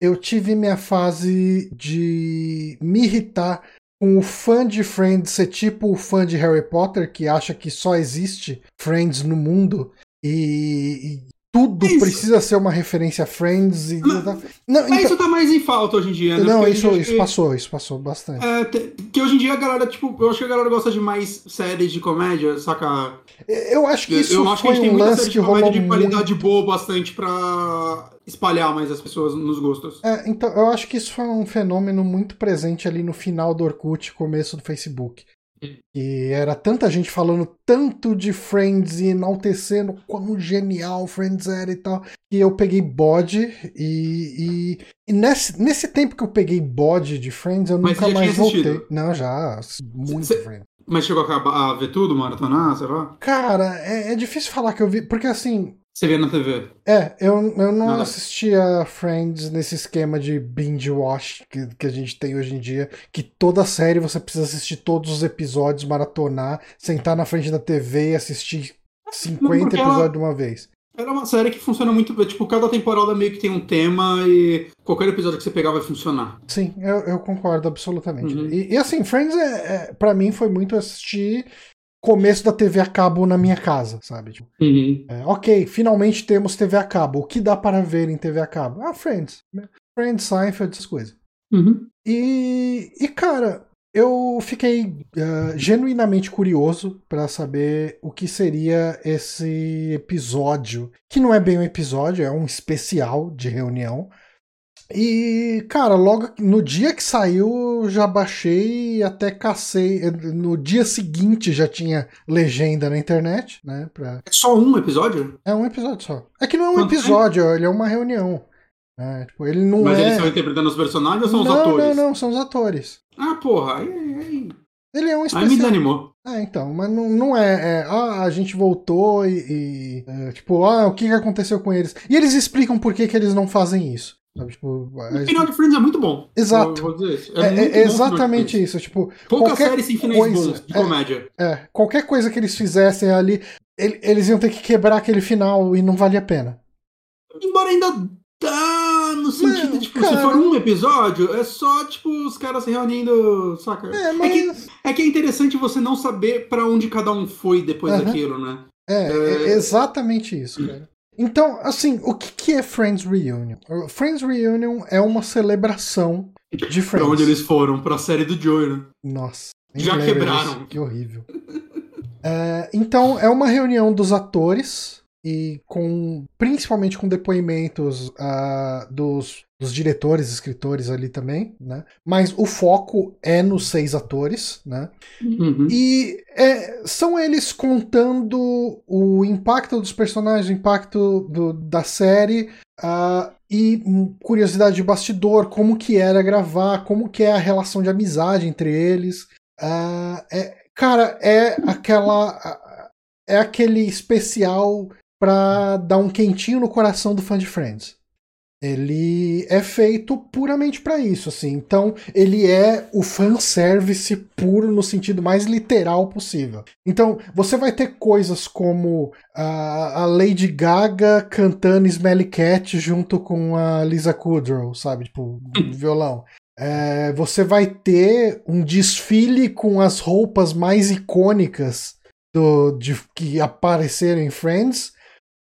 Eu tive minha fase de me irritar com o fã de Friends ser tipo o fã de Harry Potter, que acha que só existe Friends no mundo e, tudo Isso. precisa ser uma referência a Friends. E... Mas- Não, Mas então- isso tá mais em falta hoje em dia, né? não Porque isso, isso dia- passou, isso passou bastante. É, que hoje em dia a galera, tipo, eu acho que a galera gosta de mais séries de comédia, saca? Eu acho que isso eu acho que a foi gente tem um muita lance série que de comédia rolou de qualidade muito. boa bastante pra espalhar mais as pessoas nos gostos. É, então, eu acho que isso foi um fenômeno muito presente ali no final do Orkut, começo do Facebook. E era tanta gente falando tanto de Friends e enaltecendo quão genial Friends era e tal, que eu peguei bode e, e, e nesse, nesse tempo que eu peguei bode de Friends, eu Mas nunca mais voltei. assistido? Não, já, muito Cê- Friends. Mas chegou a, acabar, a ver tudo, maratonar, sei lá? Cara, é, é difícil falar que eu vi, porque assim, Você vê na TV. É, eu, eu não Nada. assistia Friends nesse esquema de binge watch que, que a gente tem hoje em dia, que toda série você precisa assistir todos os episódios, maratonar, sentar na frente da TV e assistir 50 porque ela- episódios de uma vez. Ela é uma série que funciona muito. Tipo, cada temporada meio que tem um tema e qualquer episódio que você pegar vai funcionar. Sim, eu, eu concordo absolutamente. Uhum. E, e assim, Friends, é, é, para mim, foi muito assistir começo da TV a cabo na minha casa, sabe? Tipo, é, ok, finalmente temos TV a cabo. O que dá para ver em TV a cabo? Ah, Friends. Friends, Seinfeld, essas coisas. Uhum. E, e cara, eu fiquei ah, genuinamente curioso pra saber o que seria esse episódio, que não é bem um episódio, é um especial de reunião. E, cara, logo no dia que saiu, já baixei e até cacei. No dia seguinte já tinha legenda na internet, né? Pra... É só um episódio? É um episódio só. É que não é um Quanto episódio, ele é uma reunião. né? Tipo, ele não Mas é. eles estão interpretando os personagens ou são não, os atores? não, não, são os atores. Ah, porra, aí, aí, Ele é um aí me especial. desanimou. É, então, mas não, não é, é, Ah, a gente voltou e. e, é, tipo, ah, o que, que aconteceu com eles? E eles explicam por que, que eles não fazem isso. Sabe? Tipo, O eles- final de Friends é muito bom. Exato. Isso. é, muito é bom o final de exatamente isso. Tipo, Poucas qualquer séries sem finais coisa- bons de é. comédia. é, qualquer coisa que eles fizessem ali, ele- eles iam ter que quebrar aquele final e não valia a pena. Embora ainda dá no sentido, Mas, tipo, cara- se for um episódio, é só, tipo, os caras se reunindo, saca? É, É, mas. que, é que é interessante você não saber pra onde cada um foi depois Aham. daquilo, né? É, é exatamente isso, cara. Então, assim, o que, que é Friends Reunion? Friends Reunion é uma celebração de Pra Friends. onde eles foram, pra série do Joey, né? Nossa. Já quebraram. disso, Que horrível. É, então, é uma reunião dos atores e com principalmente com depoimentos ah, dos, dos diretores, escritores ali também, né? Mas o foco é nos seis atores, né? Uhum. E é, são eles contando o impacto dos personagens, o impacto do- da série, ah, e curiosidade de bastidor, como que era gravar, como que é a relação de amizade entre eles. Uh, é, cara, é aquela. É aquele especial pra dar um quentinho no coração do fã de Friends. Ele é feito puramente para isso, assim. Então, ele é o fanservice puro no sentido mais literal possível. Então, você vai ter coisas como a, a Lady Gaga cantando Smelly Cat junto com a Lisa Kudrow, sabe? Tipo, violão. É, você vai ter um desfile com as roupas mais icônicas do, de, que apareceram em Friends.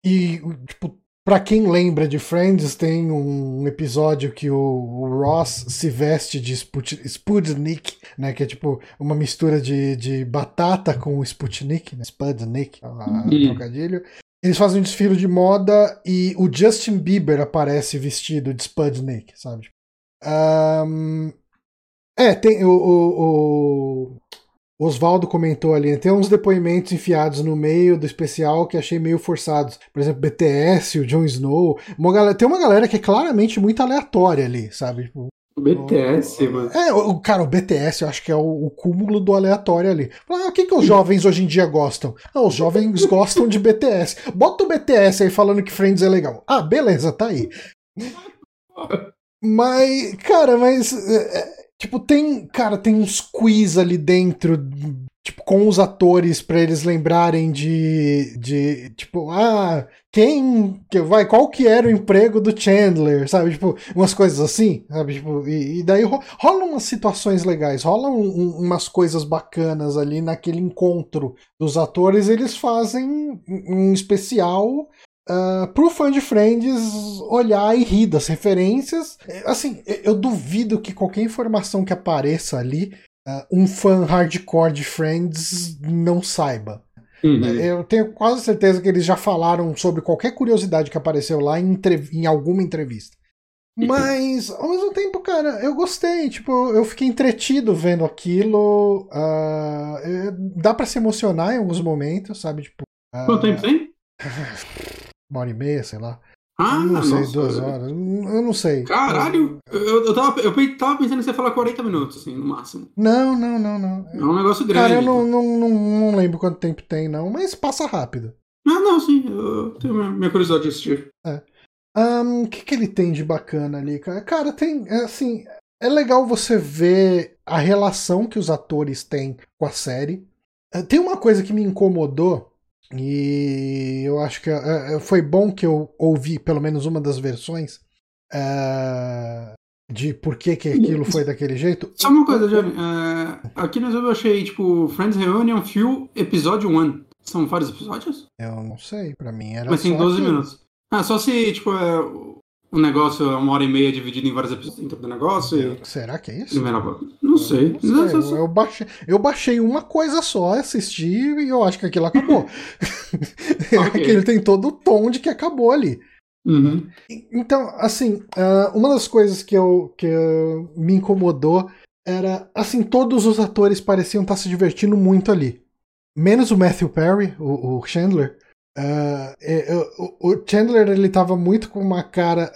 E, tipo, Pra quem lembra de Friends, tem um episódio que o, o Ross se veste de Sputnik, né? Que é tipo uma mistura de, de batata com Sputnik, né? Sputnik, a, uhum. trocadilho. Eles fazem um desfile de moda e o Justin Bieber aparece vestido de Sputnik, sabe? Um, é, tem o, o, o Oswaldo comentou ali, tem uns depoimentos enfiados no meio do especial que achei meio forçados. Por exemplo, BTS, o Jon Snow. Uma galera, tem uma galera que é claramente muito aleatória ali, sabe? Tipo, o BTS, o, mano. É, o, cara, o BTS eu acho que é o, o cúmulo do aleatório ali. Ah, o que, que os jovens hoje em dia gostam? Ah, os jovens gostam de BTS. Bota o BTS aí falando que Friends é legal. Ah, beleza, tá aí. Mas, cara, mas. É, é Tipo, tem, cara, tem uns quiz ali dentro, tipo, com os atores para eles lembrarem de, de, tipo, ah, quem, que vai, qual que era o emprego do Chandler, sabe? Tipo, umas coisas assim, sabe? Tipo, e, e daí rolam umas situações legais, rolam um, umas coisas bacanas ali naquele encontro dos atores, eles fazem um especial Uh, pro fã de Friends olhar e rir das referências. É, assim, eu duvido que qualquer informação que apareça ali, uh, um fã hardcore de Friends não saiba. Uhum. Eu tenho quase certeza que eles já falaram sobre qualquer curiosidade que apareceu lá em, em alguma entrevista. Mas, ao mesmo tempo, cara, eu gostei. Tipo, eu fiquei entretido vendo aquilo. Uh, dá para se emocionar em alguns momentos, sabe? Tipo, Quanto tempo tem? uma hora e meia, sei lá. Ah, não sei, nossa, duas horas. Eu não sei. Caralho! Eu, eu, tava, eu tava pensando em você falar 40 minutos, assim, no máximo. Não, não, não, não. É um negócio grande. Cara, eu não, não, não, não lembro quanto tempo tem, não, mas passa rápido. Ah, não, sim. Eu tenho minha curiosidade de assistir. É. O um, que, que ele tem de bacana ali, cara? Cara, tem, é, assim, é legal você ver a relação que os atores têm com a série. Tem uma coisa que me incomodou e eu acho que uh, foi bom que eu ouvi pelo menos uma das versões uh, de por que, que aquilo foi daquele jeito. Só uma coisa, Johnny. Uh, aqui no eu achei, tipo, Friends Reunion Few Episódio 1. São vários episódios? Eu não sei, pra mim era Mas tem 12 aquilo. minutos. Ah, só se, tipo, o negócio é uma hora e meia dividido em vários episódios dentro do negócio. Será que é isso? Não sei. Não sei. Eu, eu, baixei, eu baixei uma coisa só, assisti e eu acho que aquilo acabou. okay. ele tem todo o tom de que acabou ali. Uhum. Então, assim, uh, uma das coisas que, eu, que me incomodou era, assim, todos os atores pareciam estar se divertindo muito ali. Menos o Matthew Perry, o, o Chandler, Uh, o Chandler ele tava muito com uma cara.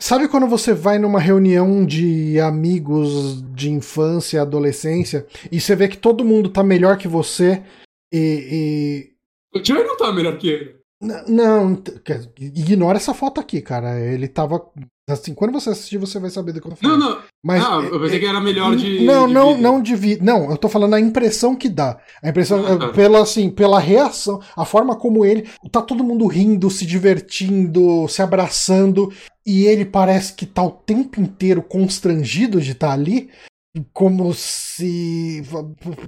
Sabe quando você vai numa reunião de amigos de infância, adolescência, e você vê que todo mundo tá melhor que você e. e... O Chandler não tá melhor que ele. Não, ignora essa foto aqui, cara. Ele tava. Assim, quando você assistir, você vai saber do que eu tô falando. Não, não. Mas, ah, eu pensei é, que era melhor de. Não, de não, não de vi... Não, eu tô falando a impressão que dá. A impressão, ah, tá. pela, assim, pela reação, a forma como ele. Tá todo mundo rindo, se divertindo, se abraçando. E ele parece que tá o tempo inteiro constrangido de estar tá ali. Como se.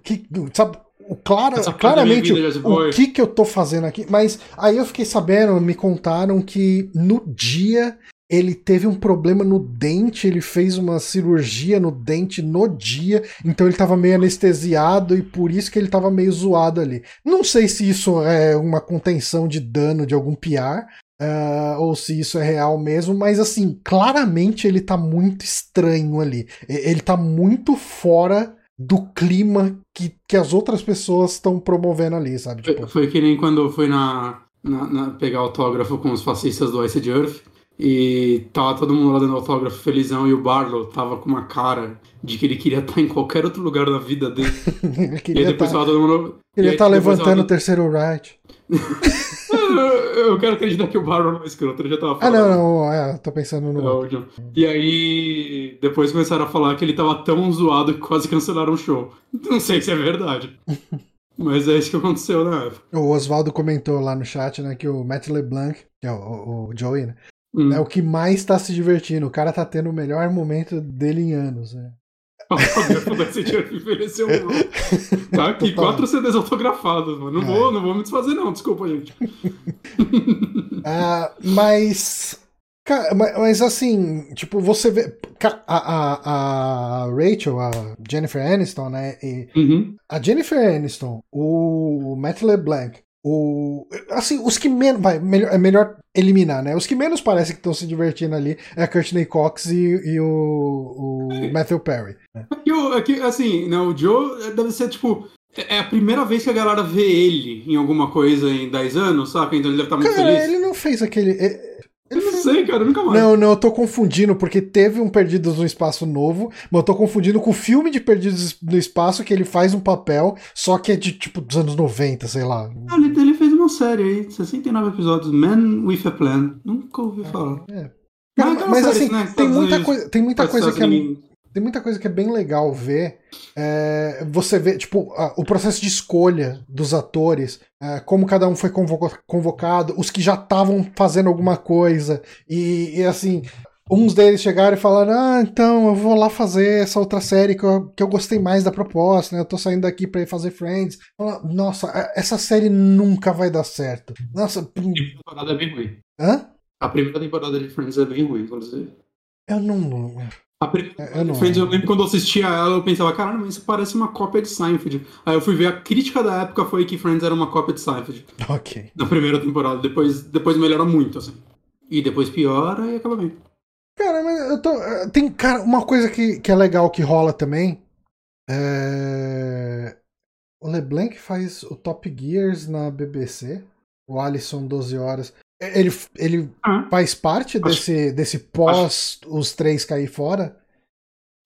Que, sabe? Clara, claramente o, o que que eu tô fazendo aqui. Mas aí eu fiquei sabendo, me contaram que no dia ele teve um problema no dente, ele fez uma cirurgia no dente no dia, então ele tava meio anestesiado e por isso que ele tava meio zoado ali. Não sei se isso é uma contenção de dano de algum PR, Uh, ou se isso é real mesmo, mas assim, claramente ele tá muito estranho ali. Ele tá muito fora do clima que, que as outras pessoas estão promovendo ali, sabe? Tipo... Foi, foi, que nem quando foi na, na, na, pegar autógrafo com os fascistas do Ice Earth. E tava todo mundo lá dando autógrafo felizão e o Barlow tava com uma cara de que ele queria estar em qualquer outro lugar da vida dele. ele E queria aí depois tá, mundo. tá levantando o terceiro right. Eu quero acreditar que o Barlow não é escroto, ele já tava Ah, falando. não, não, é, tô pensando no. E aí, depois começaram a falar que ele tava tão zoado que quase cancelaram o show. Não sei se é verdade. Mas é isso que aconteceu na época. O Oswaldo comentou lá no chat, né, que o Matt LeBlanc, que é o, o- o Joey, né, Hum. é o que mais tá se divertindo. O cara tá tendo o melhor momento dele em anos, né. Envelheceu mal. Tá aqui, Total. quatro CDs autografados, mano. Não, É. vou, não vou me desfazer, não. Desculpa, gente. Ah, mas. Mas assim, tipo, você vê. A, a, a Rachel, a Jennifer Aniston, né? E Uhum. a Jennifer Aniston, o Matt LeBlanc, o. Assim, os que menos. Vai, melhor, é melhor eliminar, né? Os que menos parecem que estão se divertindo ali é a Courtney Cox e, e o, o Matthew Perry. né? Aqui, o- aqui, assim, né, o Joe deve ser, tipo... É a primeira vez que a galera vê ele em alguma coisa em 10 anos, saca? Então ele deve estar muito Cara, feliz. ele não fez aquele. É- Eu não sei, cara, nunca mais. Não, não, eu tô confundindo, porque teve um Perdidos no Espaço novo, mas eu tô confundindo com o filme de Perdidos no Espaço, que ele faz um papel, só que é de tipo dos anos 90, sei lá. Ah, Ele, ele fez uma série aí, 69 episódios, Man with a Plan. Nunca ouvi falar. É. Mas Cara, mas série, assim, né, tem muita, coisa, tem muita coisa que é, tem muita coisa que é bem legal ver. É, você vê, tipo, a- o processo de escolha dos atores, é, como cada um foi convoco- convocado, os que já estavam fazendo alguma coisa, e, e, assim. Uns deles chegaram e falaram: Ah, então eu vou lá fazer essa outra série que eu, que eu gostei mais da proposta, né? Eu tô saindo daqui pra ir fazer Friends. Nossa, é- essa série nunca vai dar certo. Nossa, A primeira temporada é bem ruim. hã? A primeira temporada de Friends é bem ruim, inclusive. Eu não. Primeira É, de Friends, eu lembro quando eu assistia ela, eu pensava, caralho, mas isso parece uma cópia de Seinfeld. Aí eu fui ver, a crítica da época foi que Friends era uma cópia de Seinfeld. Ok. Na primeira temporada, depois, depois melhora muito, assim. E depois piora e acaba bem. Cara, mas eu tô. eh, Tem, cara, uma coisa que, que é legal que rola também. É... O LeBlanc faz o Top Gears na BBC. O Alisson 12 horas. Ele, ele Ah, faz parte Acho- desse, desse pós os três cair fora?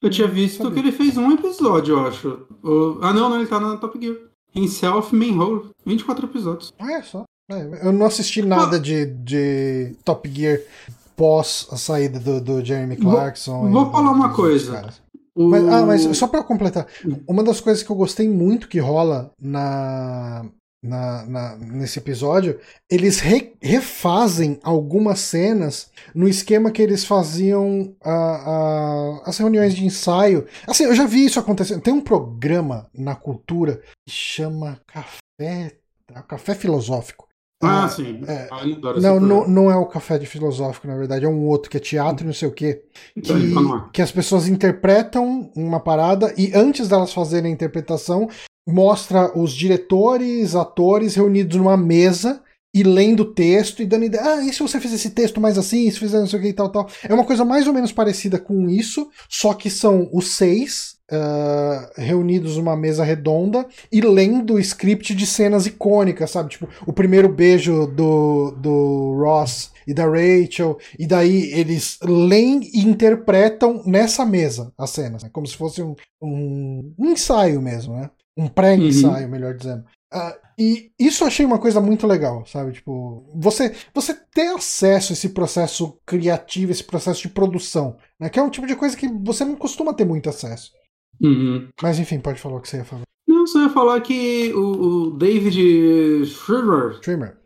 eu tinha visto Sabia. que ele fez um episódio, eu acho. O- Ah, não, não, ele tá na Top Gear. Em Self Main Hole. 24 episódios. Ah, é só. É, eu não assisti nada de, de Top Gear pós a saída do, do Jeremy Vou- Clarkson. vou do- falar uma coisa. O- Mas, ah, mas só pra completar, uma das coisas que eu gostei muito que rola na, na, na- nesse episódio, eles re- refazem algumas cenas no esquema que eles faziam ah, ah, as reuniões de ensaio. Assim, eu já vi isso acontecendo. Tem um programa na cultura que chama Café, Café Filosófico. Ah, Ah, sim. é. Ah, Não, não, não é o café de filosófico, na verdade, é um outro, que é teatro e não sei o quê. Então, tá ar. Que, que as pessoas interpretam uma parada e antes delas fazerem a interpretação, mostra os diretores, atores reunidos numa mesa e lendo o texto e dando ideia. Ah, e se você fizer esse texto mais assim, se fizer não sei o que e tal, tal. É uma coisa mais ou menos parecida com isso, só que são os seis. ah, reunidos numa mesa redonda e lendo o script de cenas icônicas, sabe? Tipo, o primeiro beijo do, do Ross e da Rachel, e daí eles leem e interpretam nessa mesa as cenas, né? como se fosse um, um ensaio mesmo, né? Um pré-ensaio, melhor dizendo. Ah, e isso eu achei uma coisa muito legal, sabe? Tipo, você, você ter acesso a esse processo criativo, esse processo de produção, né? Que é um tipo de coisa que você não costuma ter muito acesso. Uhum. Mas enfim, pode falar o que você ia falar. Não, só ia falar que o, o David Schwimmer, Streamer.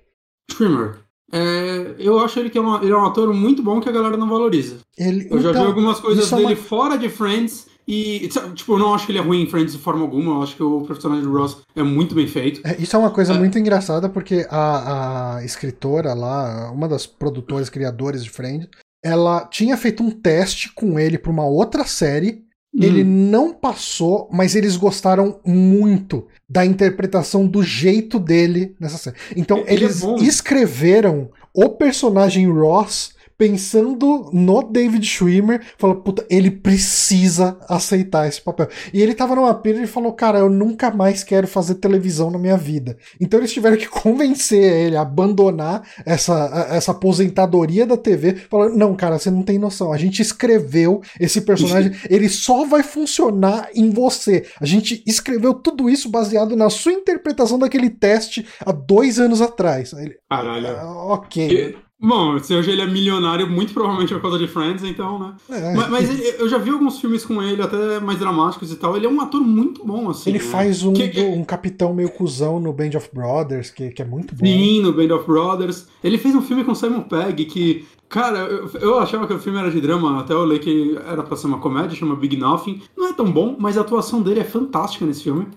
Schwimmer é, eu acho ele que é, uma- ele é um ator muito bom que a galera não valoriza. Ele, Eu já então, vi algumas coisas isso é dele uma- fora de Friends e, tipo, eu não acho que ele é ruim em Friends de forma alguma. Eu acho que o personagem do Ross é muito bem feito. É, Isso é uma coisa É. muito engraçada porque a, a escritora lá, uma das produtoras, criadoras de Friends, ela tinha feito um teste com ele para uma outra série. Ele Hum. não passou, mas eles gostaram muito da interpretação do jeito dele nessa série. Então Ele é eles bom. escreveram o personagem Ross pensando no David Schwimmer, falou, puta, ele precisa aceitar esse papel. E ele tava numa pira e falou, cara, eu nunca mais quero fazer televisão na minha vida. Então eles tiveram que convencer ele a abandonar essa, essa aposentadoria da TV. Falou, não, cara, você não tem noção. A gente escreveu esse personagem, ele só vai funcionar em você. A gente escreveu tudo isso baseado na sua interpretação daquele teste há dois anos atrás. Ele, Caralho. "Ah, ok. E- Bom, se hoje ele é milionário, muito provavelmente por causa de Friends, então, né? É. Mas, mas eu já vi alguns filmes com ele, até mais dramáticos e tal. Ele é um ator muito bom, assim. Ele né? faz um, Que- do- um capitão meio cuzão no Band of Brothers, que, que é muito bom. Sim, no Band of Brothers. Ele fez um filme com Simon Pegg que, cara, eu, eu achava que o filme era de drama, até eu li que era pra ser uma comédia, chama Big Nothing. Não é tão bom, mas a atuação dele é fantástica nesse filme.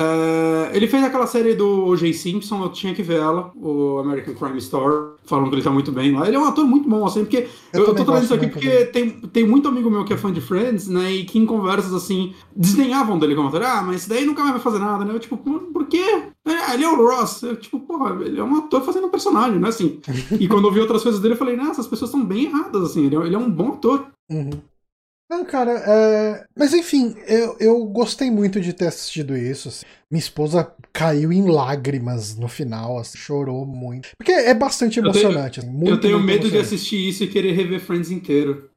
É, ele fez aquela série do O.J. Simpson, eu tinha que ver ela, o American Crime Story. Falam que ele tá muito bem lá. Ele é um ator muito bom, assim, porque. Eu Eu, tô trazendo isso aqui porque tem, tem muito amigo meu que é fã de Friends, né? E que em conversas assim, desdenhavam dele como ator. Ah, mas esse daí nunca mais vai fazer nada, né? Eu, tipo, por, por quê? É, ele é o Ross. Eu, tipo, porra, ele é um ator fazendo um personagem, né? Assim. E quando eu vi outras coisas dele, eu falei, não, essas pessoas estão bem erradas, assim. Ele é, ele é um bom ator. Uhum. Não, cara, é... mas enfim, eu, eu gostei muito de ter assistido isso. assim. Minha esposa caiu em lágrimas no final, assim, chorou muito. Porque é bastante Eu tenho- emocionante. assim, muito, eu tenho medo de emocionante. assistir isso e querer rever Friends inteiro.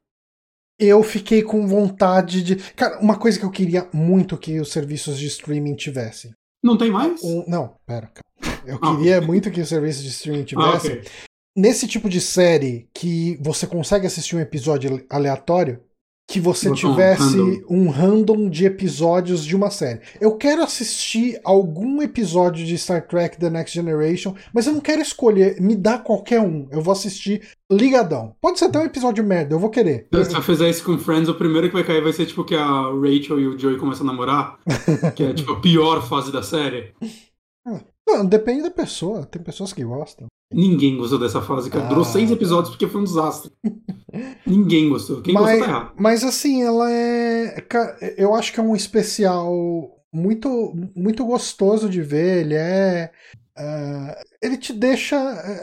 Eu fiquei com vontade de. Cara, uma coisa que eu queria muito que os serviços de streaming tivessem. Não tem mais? Um- Não, pera. cara. Eu Ah. queria muito que os serviços de streaming Ah, tivessem. ok. Nesse tipo de série que você consegue assistir um episódio aleatório, que você Botar um tivesse random. um random de episódios de uma série. Eu quero assistir algum episódio de Star Trek The Next Generation, mas eu não quero escolher, me dá qualquer um. Eu vou assistir ligadão. Pode ser até um episódio merda, eu vou querer. Se eu fizer isso com Friends, o primeiro que vai cair vai ser tipo que a Rachel e o Joey começam a namorar, que é tipo a pior fase da série. Não, depende da pessoa, tem pessoas que gostam. Ninguém gostou dessa fase, cara. Durou Ah, seis tá. episódios porque foi um desastre. Ninguém gostou. Quem mas, gostou tá errado. mas assim, ela é. Eu acho que é um especial muito, muito gostoso de ver. Ele é. Ah, ele te deixa.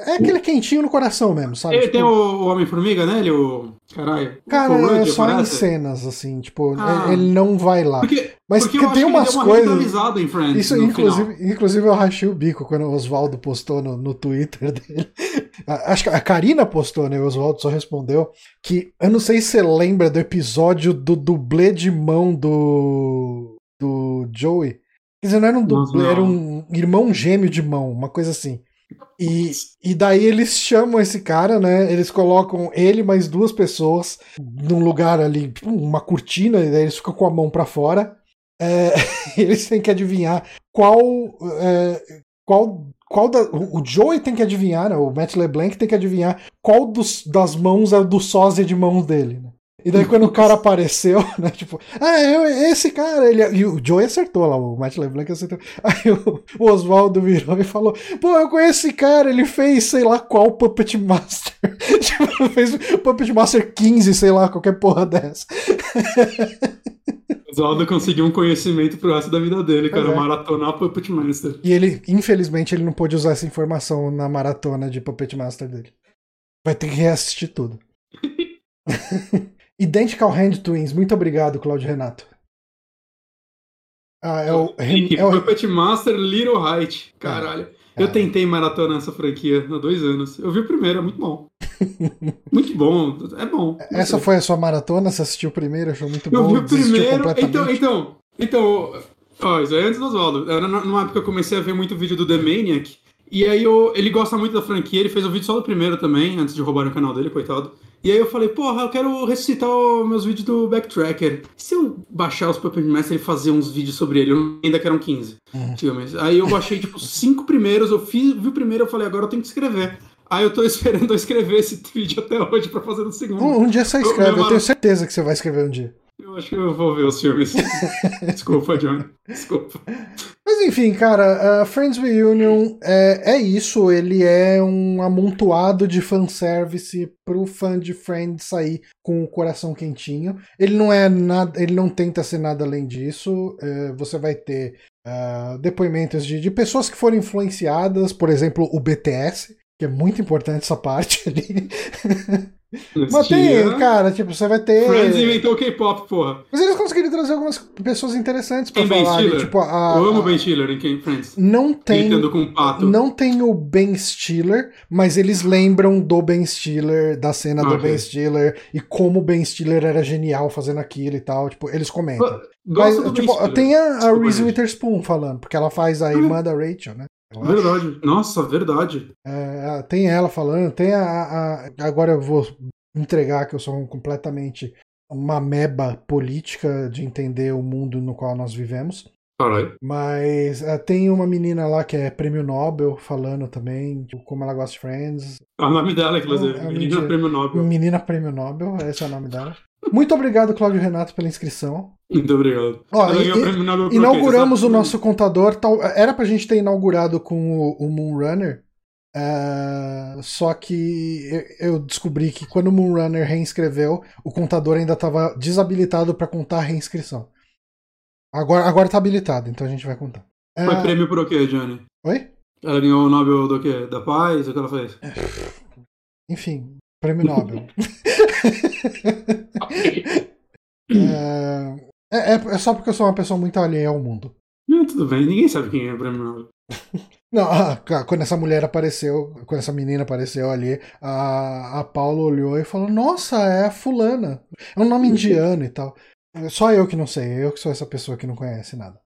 É aquele quentinho no coração mesmo, sabe? Ele Tipo, tem o, Homem-Formiga, né? Ele, o. Caralho. Cara, o é só em aparece. cenas, assim, tipo, Ah. ele não vai lá. Porque, Mas porque tem umas uma coisas- em Friends. Isso, inclusive, final. inclusive, eu rachei o bico quando o Oswaldo postou no, no Twitter dele. Acho que a Karina postou, né? O Oswaldo só respondeu que. Eu não sei se você lembra do episódio do dublê de mão do. do Joey. Quer dizer, não era um dublê, era um irmão gêmeo de mão, uma coisa assim. E, e daí eles chamam esse cara, né? Eles colocam ele mais duas pessoas num lugar ali, tipo, uma cortina, e daí eles ficam com a mão pra fora. É, eles têm que adivinhar qual. é, qual. Qual da, o o Joey tem que adivinhar, né? O Matt LeBlanc tem que adivinhar qual dos, das mãos é do sósia de mãos dele, né? E daí quando o cara apareceu, né? Tipo, ah, eu, esse cara, ele. E o Joey acertou lá, o Matt LeBlanc acertou. Aí o, o Oswaldo virou e falou: Pô, eu conheço esse cara, ele fez sei lá qual Puppet Master. tipo, fez Puppet Master 15, sei lá, qualquer porra dessa. O Zaldo conseguiu um conhecimento pro resto da vida dele, cara. É. Maratonar Puppet Master. E ele, infelizmente, ele não pôde usar essa informação na maratona de Puppet Master dele. Vai ter que reassistir tudo. Identical Hand Twins, muito obrigado, Claudio Renato. Ah, é o. É o Puppet Master Little Height. Caralho. Eu É. tentei maratonar essa franquia há dois anos. Eu vi o primeiro, é muito bom. muito bom. É bom. essa foi a sua maratona? Você assistiu o primeiro? Achou muito Eu bom? vi o primeiro. Então, então, então. Ó, isso aí é antes do Oswaldo. Era numa época que eu comecei a ver muito vídeo do The Maniac. E aí eu, ele gosta muito da franquia, ele fez um vídeo só do primeiro também, antes de roubarem o canal dele, coitado. E aí eu falei, porra, eu quero ressuscitar os meus vídeos do Backtracker. E se eu baixar os Puppet Master e fazer uns vídeos sobre ele? Eu ainda que eram 15. Uhum. antigamente. Aí eu baixei, tipo, cinco primeiros, eu fiz, vi o primeiro, eu falei, agora eu tenho que escrever. Aí eu tô esperando eu escrever esse vídeo até hoje pra fazer no segundo. Um, um dia você Eu- escreve, meu eu tenho certeza que você vai escrever um dia. Eu acho que eu vou ver os filmes. Desculpa, Johnny. Desculpa. Mas enfim, cara, uh, Friends Reunion é, é isso. Ele é um amontoado de fanservice pro fã de Friends sair com o coração quentinho. Ele não é nada, ele não tenta ser nada além disso. Uh, você vai ter uh, depoimentos de, de pessoas que foram influenciadas, por exemplo, o BTS. Que é muito importante essa parte ali. Mas tem, cara, tipo, você vai ter. Friends inventou K-pop, porra. Mas eles conseguiram trazer algumas pessoas interessantes pra Tem Ben falar. Stiller? Tipo, a, Eu amo a- Ben Stiller em Friends. Não tem. Um. Não tem o Ben Stiller, mas eles lembram do Ben Stiller, da cena do Ok. Ben Stiller e como o Ben Stiller era genial fazendo aquilo e tal. Tipo, eles comentam. Mas, Gosto do Ben tipo, Stiller. tem a, a Reese. Witherspoon falando, porque ela faz a irmã da Rachel, né? Verdade. Nossa, verdade. É, tem ela falando, tem a, a- Agora eu vou entregar que eu sou um completamente uma meba política de entender o mundo no qual nós vivemos. Caralho. Mas é, tem uma menina lá que é prêmio Nobel falando também, tipo, como ela gosta de Friends. É o nome dela, inclusive. É, é Menina mentira. Prêmio Nobel. Menina prêmio Nobel, esse é o nome dela. Muito obrigado, Cláudio Renato, pela inscrição. Muito obrigado. Ó, e- e-? Inauguramos o nosso contador. Tal, era pra gente ter inaugurado com o, o Moonrunner. é, só que eu, eu descobri que quando o Moonrunner reinscreveu, o contador ainda estava desabilitado para contar a reinscrição. Agora, agora tá habilitado, então a gente vai contar. É, Foi prêmio por o quê, Johnny? Oi? Ela ganhou o Nobel do quê? Da paz? O que ela fez? Enfim, prêmio Nobel. é, é, é só porque eu sou uma pessoa muito alheia ao mundo. Não, tudo bem, ninguém sabe quem é o Prêmio Nobel. Não, ah, quando essa mulher apareceu, quando essa menina apareceu ali, a, a Paula olhou e falou: Nossa, é a fulana. É um nome indiano e tal. É Só eu que não sei, eu que sou essa pessoa que não conhece nada.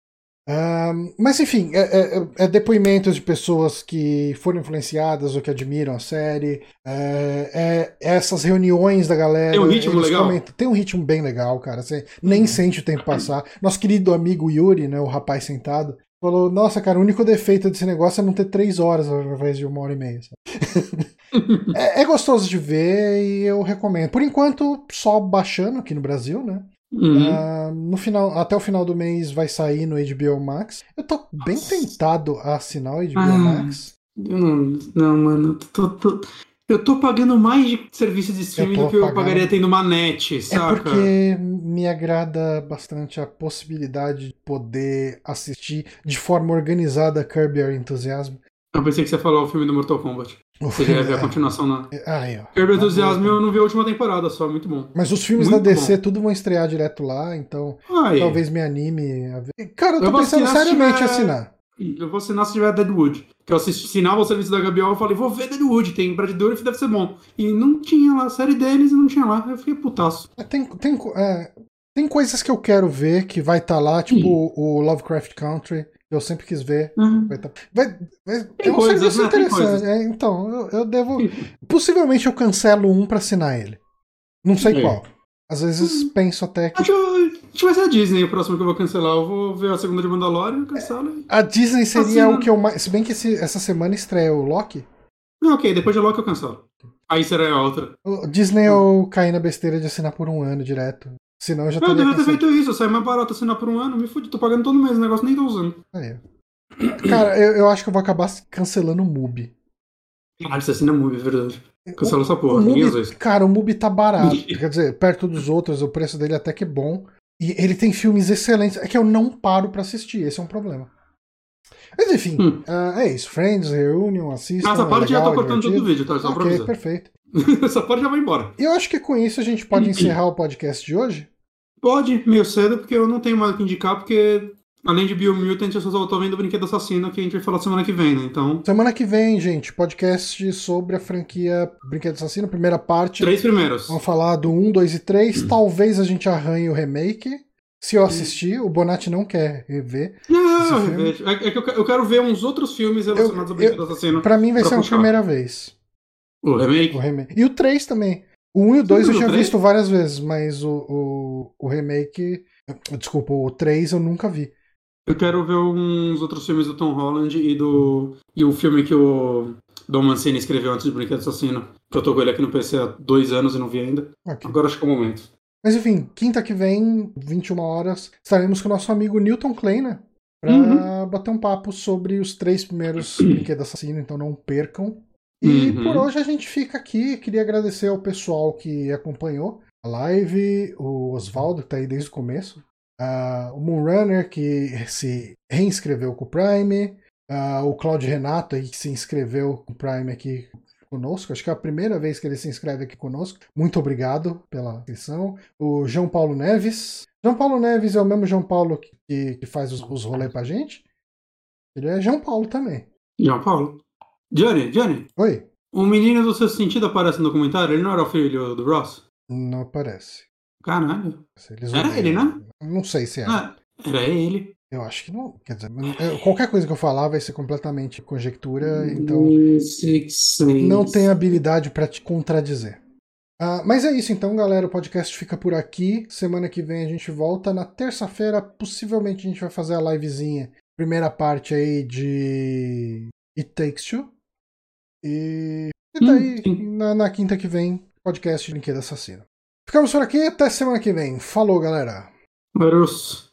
Mas enfim, é, é- é depoimentos de pessoas que foram influenciadas ou que admiram a série. É, é essas reuniões da galera. Tem um ritmo legal? comentam- tem um ritmo bem legal, cara. Você nem sente o tempo passar. Nosso querido amigo Yuri, né, o rapaz sentado, falou: Nossa, cara, o único defeito desse negócio é não ter três horas ao invés de uma hora e meia. é, é gostoso de ver e eu recomendo. Por enquanto, só baixando aqui no Brasil, né? Uhum. Ah, no final, até o final do mês vai sair no HBO Max. Eu tô bem Nossa. tentado a assinar o HBO Ah, Max. Não, não, mano. Tô, tô- eu tô pagando mais de serviço de streaming do que eu pagando. pagaria tendo uma net, É saca? porque me agrada bastante a possibilidade de poder assistir de forma organizada Kirby Your Enthusiasm. Eu pensei que você ia falar o filme do Mortal Kombat. O Você filme- já ia ver a continuação na. é, aí, ó. Kirby Tá Enthusiasm bom. eu não vi a última temporada só, muito bom. Mas os filmes Muito da DC tudo vão estrear direto lá, então Ai, talvez me anime a ver. Cara, eu tô Eu pensando assinar seriamente em tiver- assinar. eu vou assinar se tiver Deadwood. Que eu assisti, assinava o serviço da Gabriel e falei, vou ver Deadwood, tem Brad Dourif, deve ser bom. E não tinha lá, a série deles não tinha lá. Eu fiquei putaço. É, Tem, tem, é, tem coisas que eu quero ver que vai estar lá, tipo o Lovecraft Country, eu sempre quis ver. Uhum. Vai tá- vai- vai- Tem é um coisas, serviço né? Interessante. é, então, eu, eu devo. Possivelmente eu cancelo um pra assinar ele. Não sei É. qual. Às vezes Hum. penso até que. Acho que vai ser a Disney o próximo que eu vou cancelar. Eu vou ver a segunda de Mandalorian, cancelo. e- A Disney seria Assina. o que eu mais. Se bem que esse- essa semana estreia o Loki. Não, ok, depois de Loki eu cancelo. Aí será a outra. O Disney eu caí na besteira de assinar por um ano direto. Senão eu já Eu devia ter feito isso, sai mais barato assinar por um ano, me fudi, tô pagando todo mês, o negócio nem tô usando. Aí. Cara, eu, eu acho que eu vou acabar cancelando o MUBI. Ah, você assina muito, é verdade. Cancela essa porra, ninguém usa Mubi, isso. cara, o Mubi tá barato. Quer dizer, perto dos outros, o preço dele até que é bom. E ele tem filmes excelentes. É que eu não paro pra assistir, esse é um problema. Mas enfim, Hum. ah, é isso. Friends, Reunion, assistam. Essa é parte já legal, tô cortando todo o vídeo, tá? Só Ok, perfeito. essa parte já vai embora. E eu acho que com isso a gente pode encerrar o podcast de hoje. Pode, meio cedo, porque eu não tenho mais o que indicar, porque além de Biomutant, eu só tô vendo o Brinquedo Assassino, que a gente vai falar semana que vem, né? Então, Semana que vem, gente, podcast sobre a franquia Brinquedo Assassino, primeira parte. três primeiros. Vamos falar do 1, 2 e 3. Talvez a gente arranhe o remake. Se eu assistir, o Bonatti não quer rever. Não, Esse eu. É é que eu que- eu quero ver uns outros filmes relacionados Eu- ao Brinquedo Assassino. Pra mim vai Pra ser a puxar. primeira vez. O remake? O remake. E o 3 também. O 1 e o 2 eu tinha visto várias vezes, mas o, o, o remake. Desculpa, o 3 eu nunca vi. Eu quero ver uns outros filmes do Tom Holland e do. E o filme que o Dom Mancini escreveu antes de Brinquedo Assassino. Que eu tô com ele aqui no PC há dois anos e não vi ainda. Ok. Agora acho que é o momento. Mas enfim, quinta que vem, 21 horas, estaremos com o nosso amigo Newton Kleiner pra Uhum. bater um papo sobre os três primeiros Brinquedo Assassino, então não percam. E Uhum. por hoje a gente fica aqui. Queria agradecer ao pessoal que acompanhou a live, o Oswaldo, que tá aí desde o começo, ah, o Moonrunner, que se reinscreveu com o Prime, Uh, o Claudio Renato aí que se inscreveu no Prime aqui conosco. Acho que é a primeira vez que ele se inscreve aqui conosco. Muito obrigado pela inscrição. O João Paulo Neves. João Paulo Neves é o mesmo João Paulo que, que faz os, os rolês pra gente? Ele é João Paulo também. João Paulo. Johnny, Johnny. Oi. O menino do seu sentido aparece no documentário? Ele não era o filho do Ross? Não aparece. Caralho. Era ele, né? Não sei se era. Ah, era ele. Eu acho que não. Quer dizer, qualquer coisa que eu falar vai ser completamente conjectura, então não tenho habilidade pra te contradizer. Ah, mas é isso então, galera. O podcast fica por aqui. Semana que vem a gente volta. Na terça-feira, possivelmente a gente vai fazer a livezinha. Primeira parte aí de It Takes Two. E, e Hum, daí, sim. na, na quinta que vem, podcast Brinquedo Assassino. Ficamos por aqui. Até semana que vem. Falou, galera. Maros.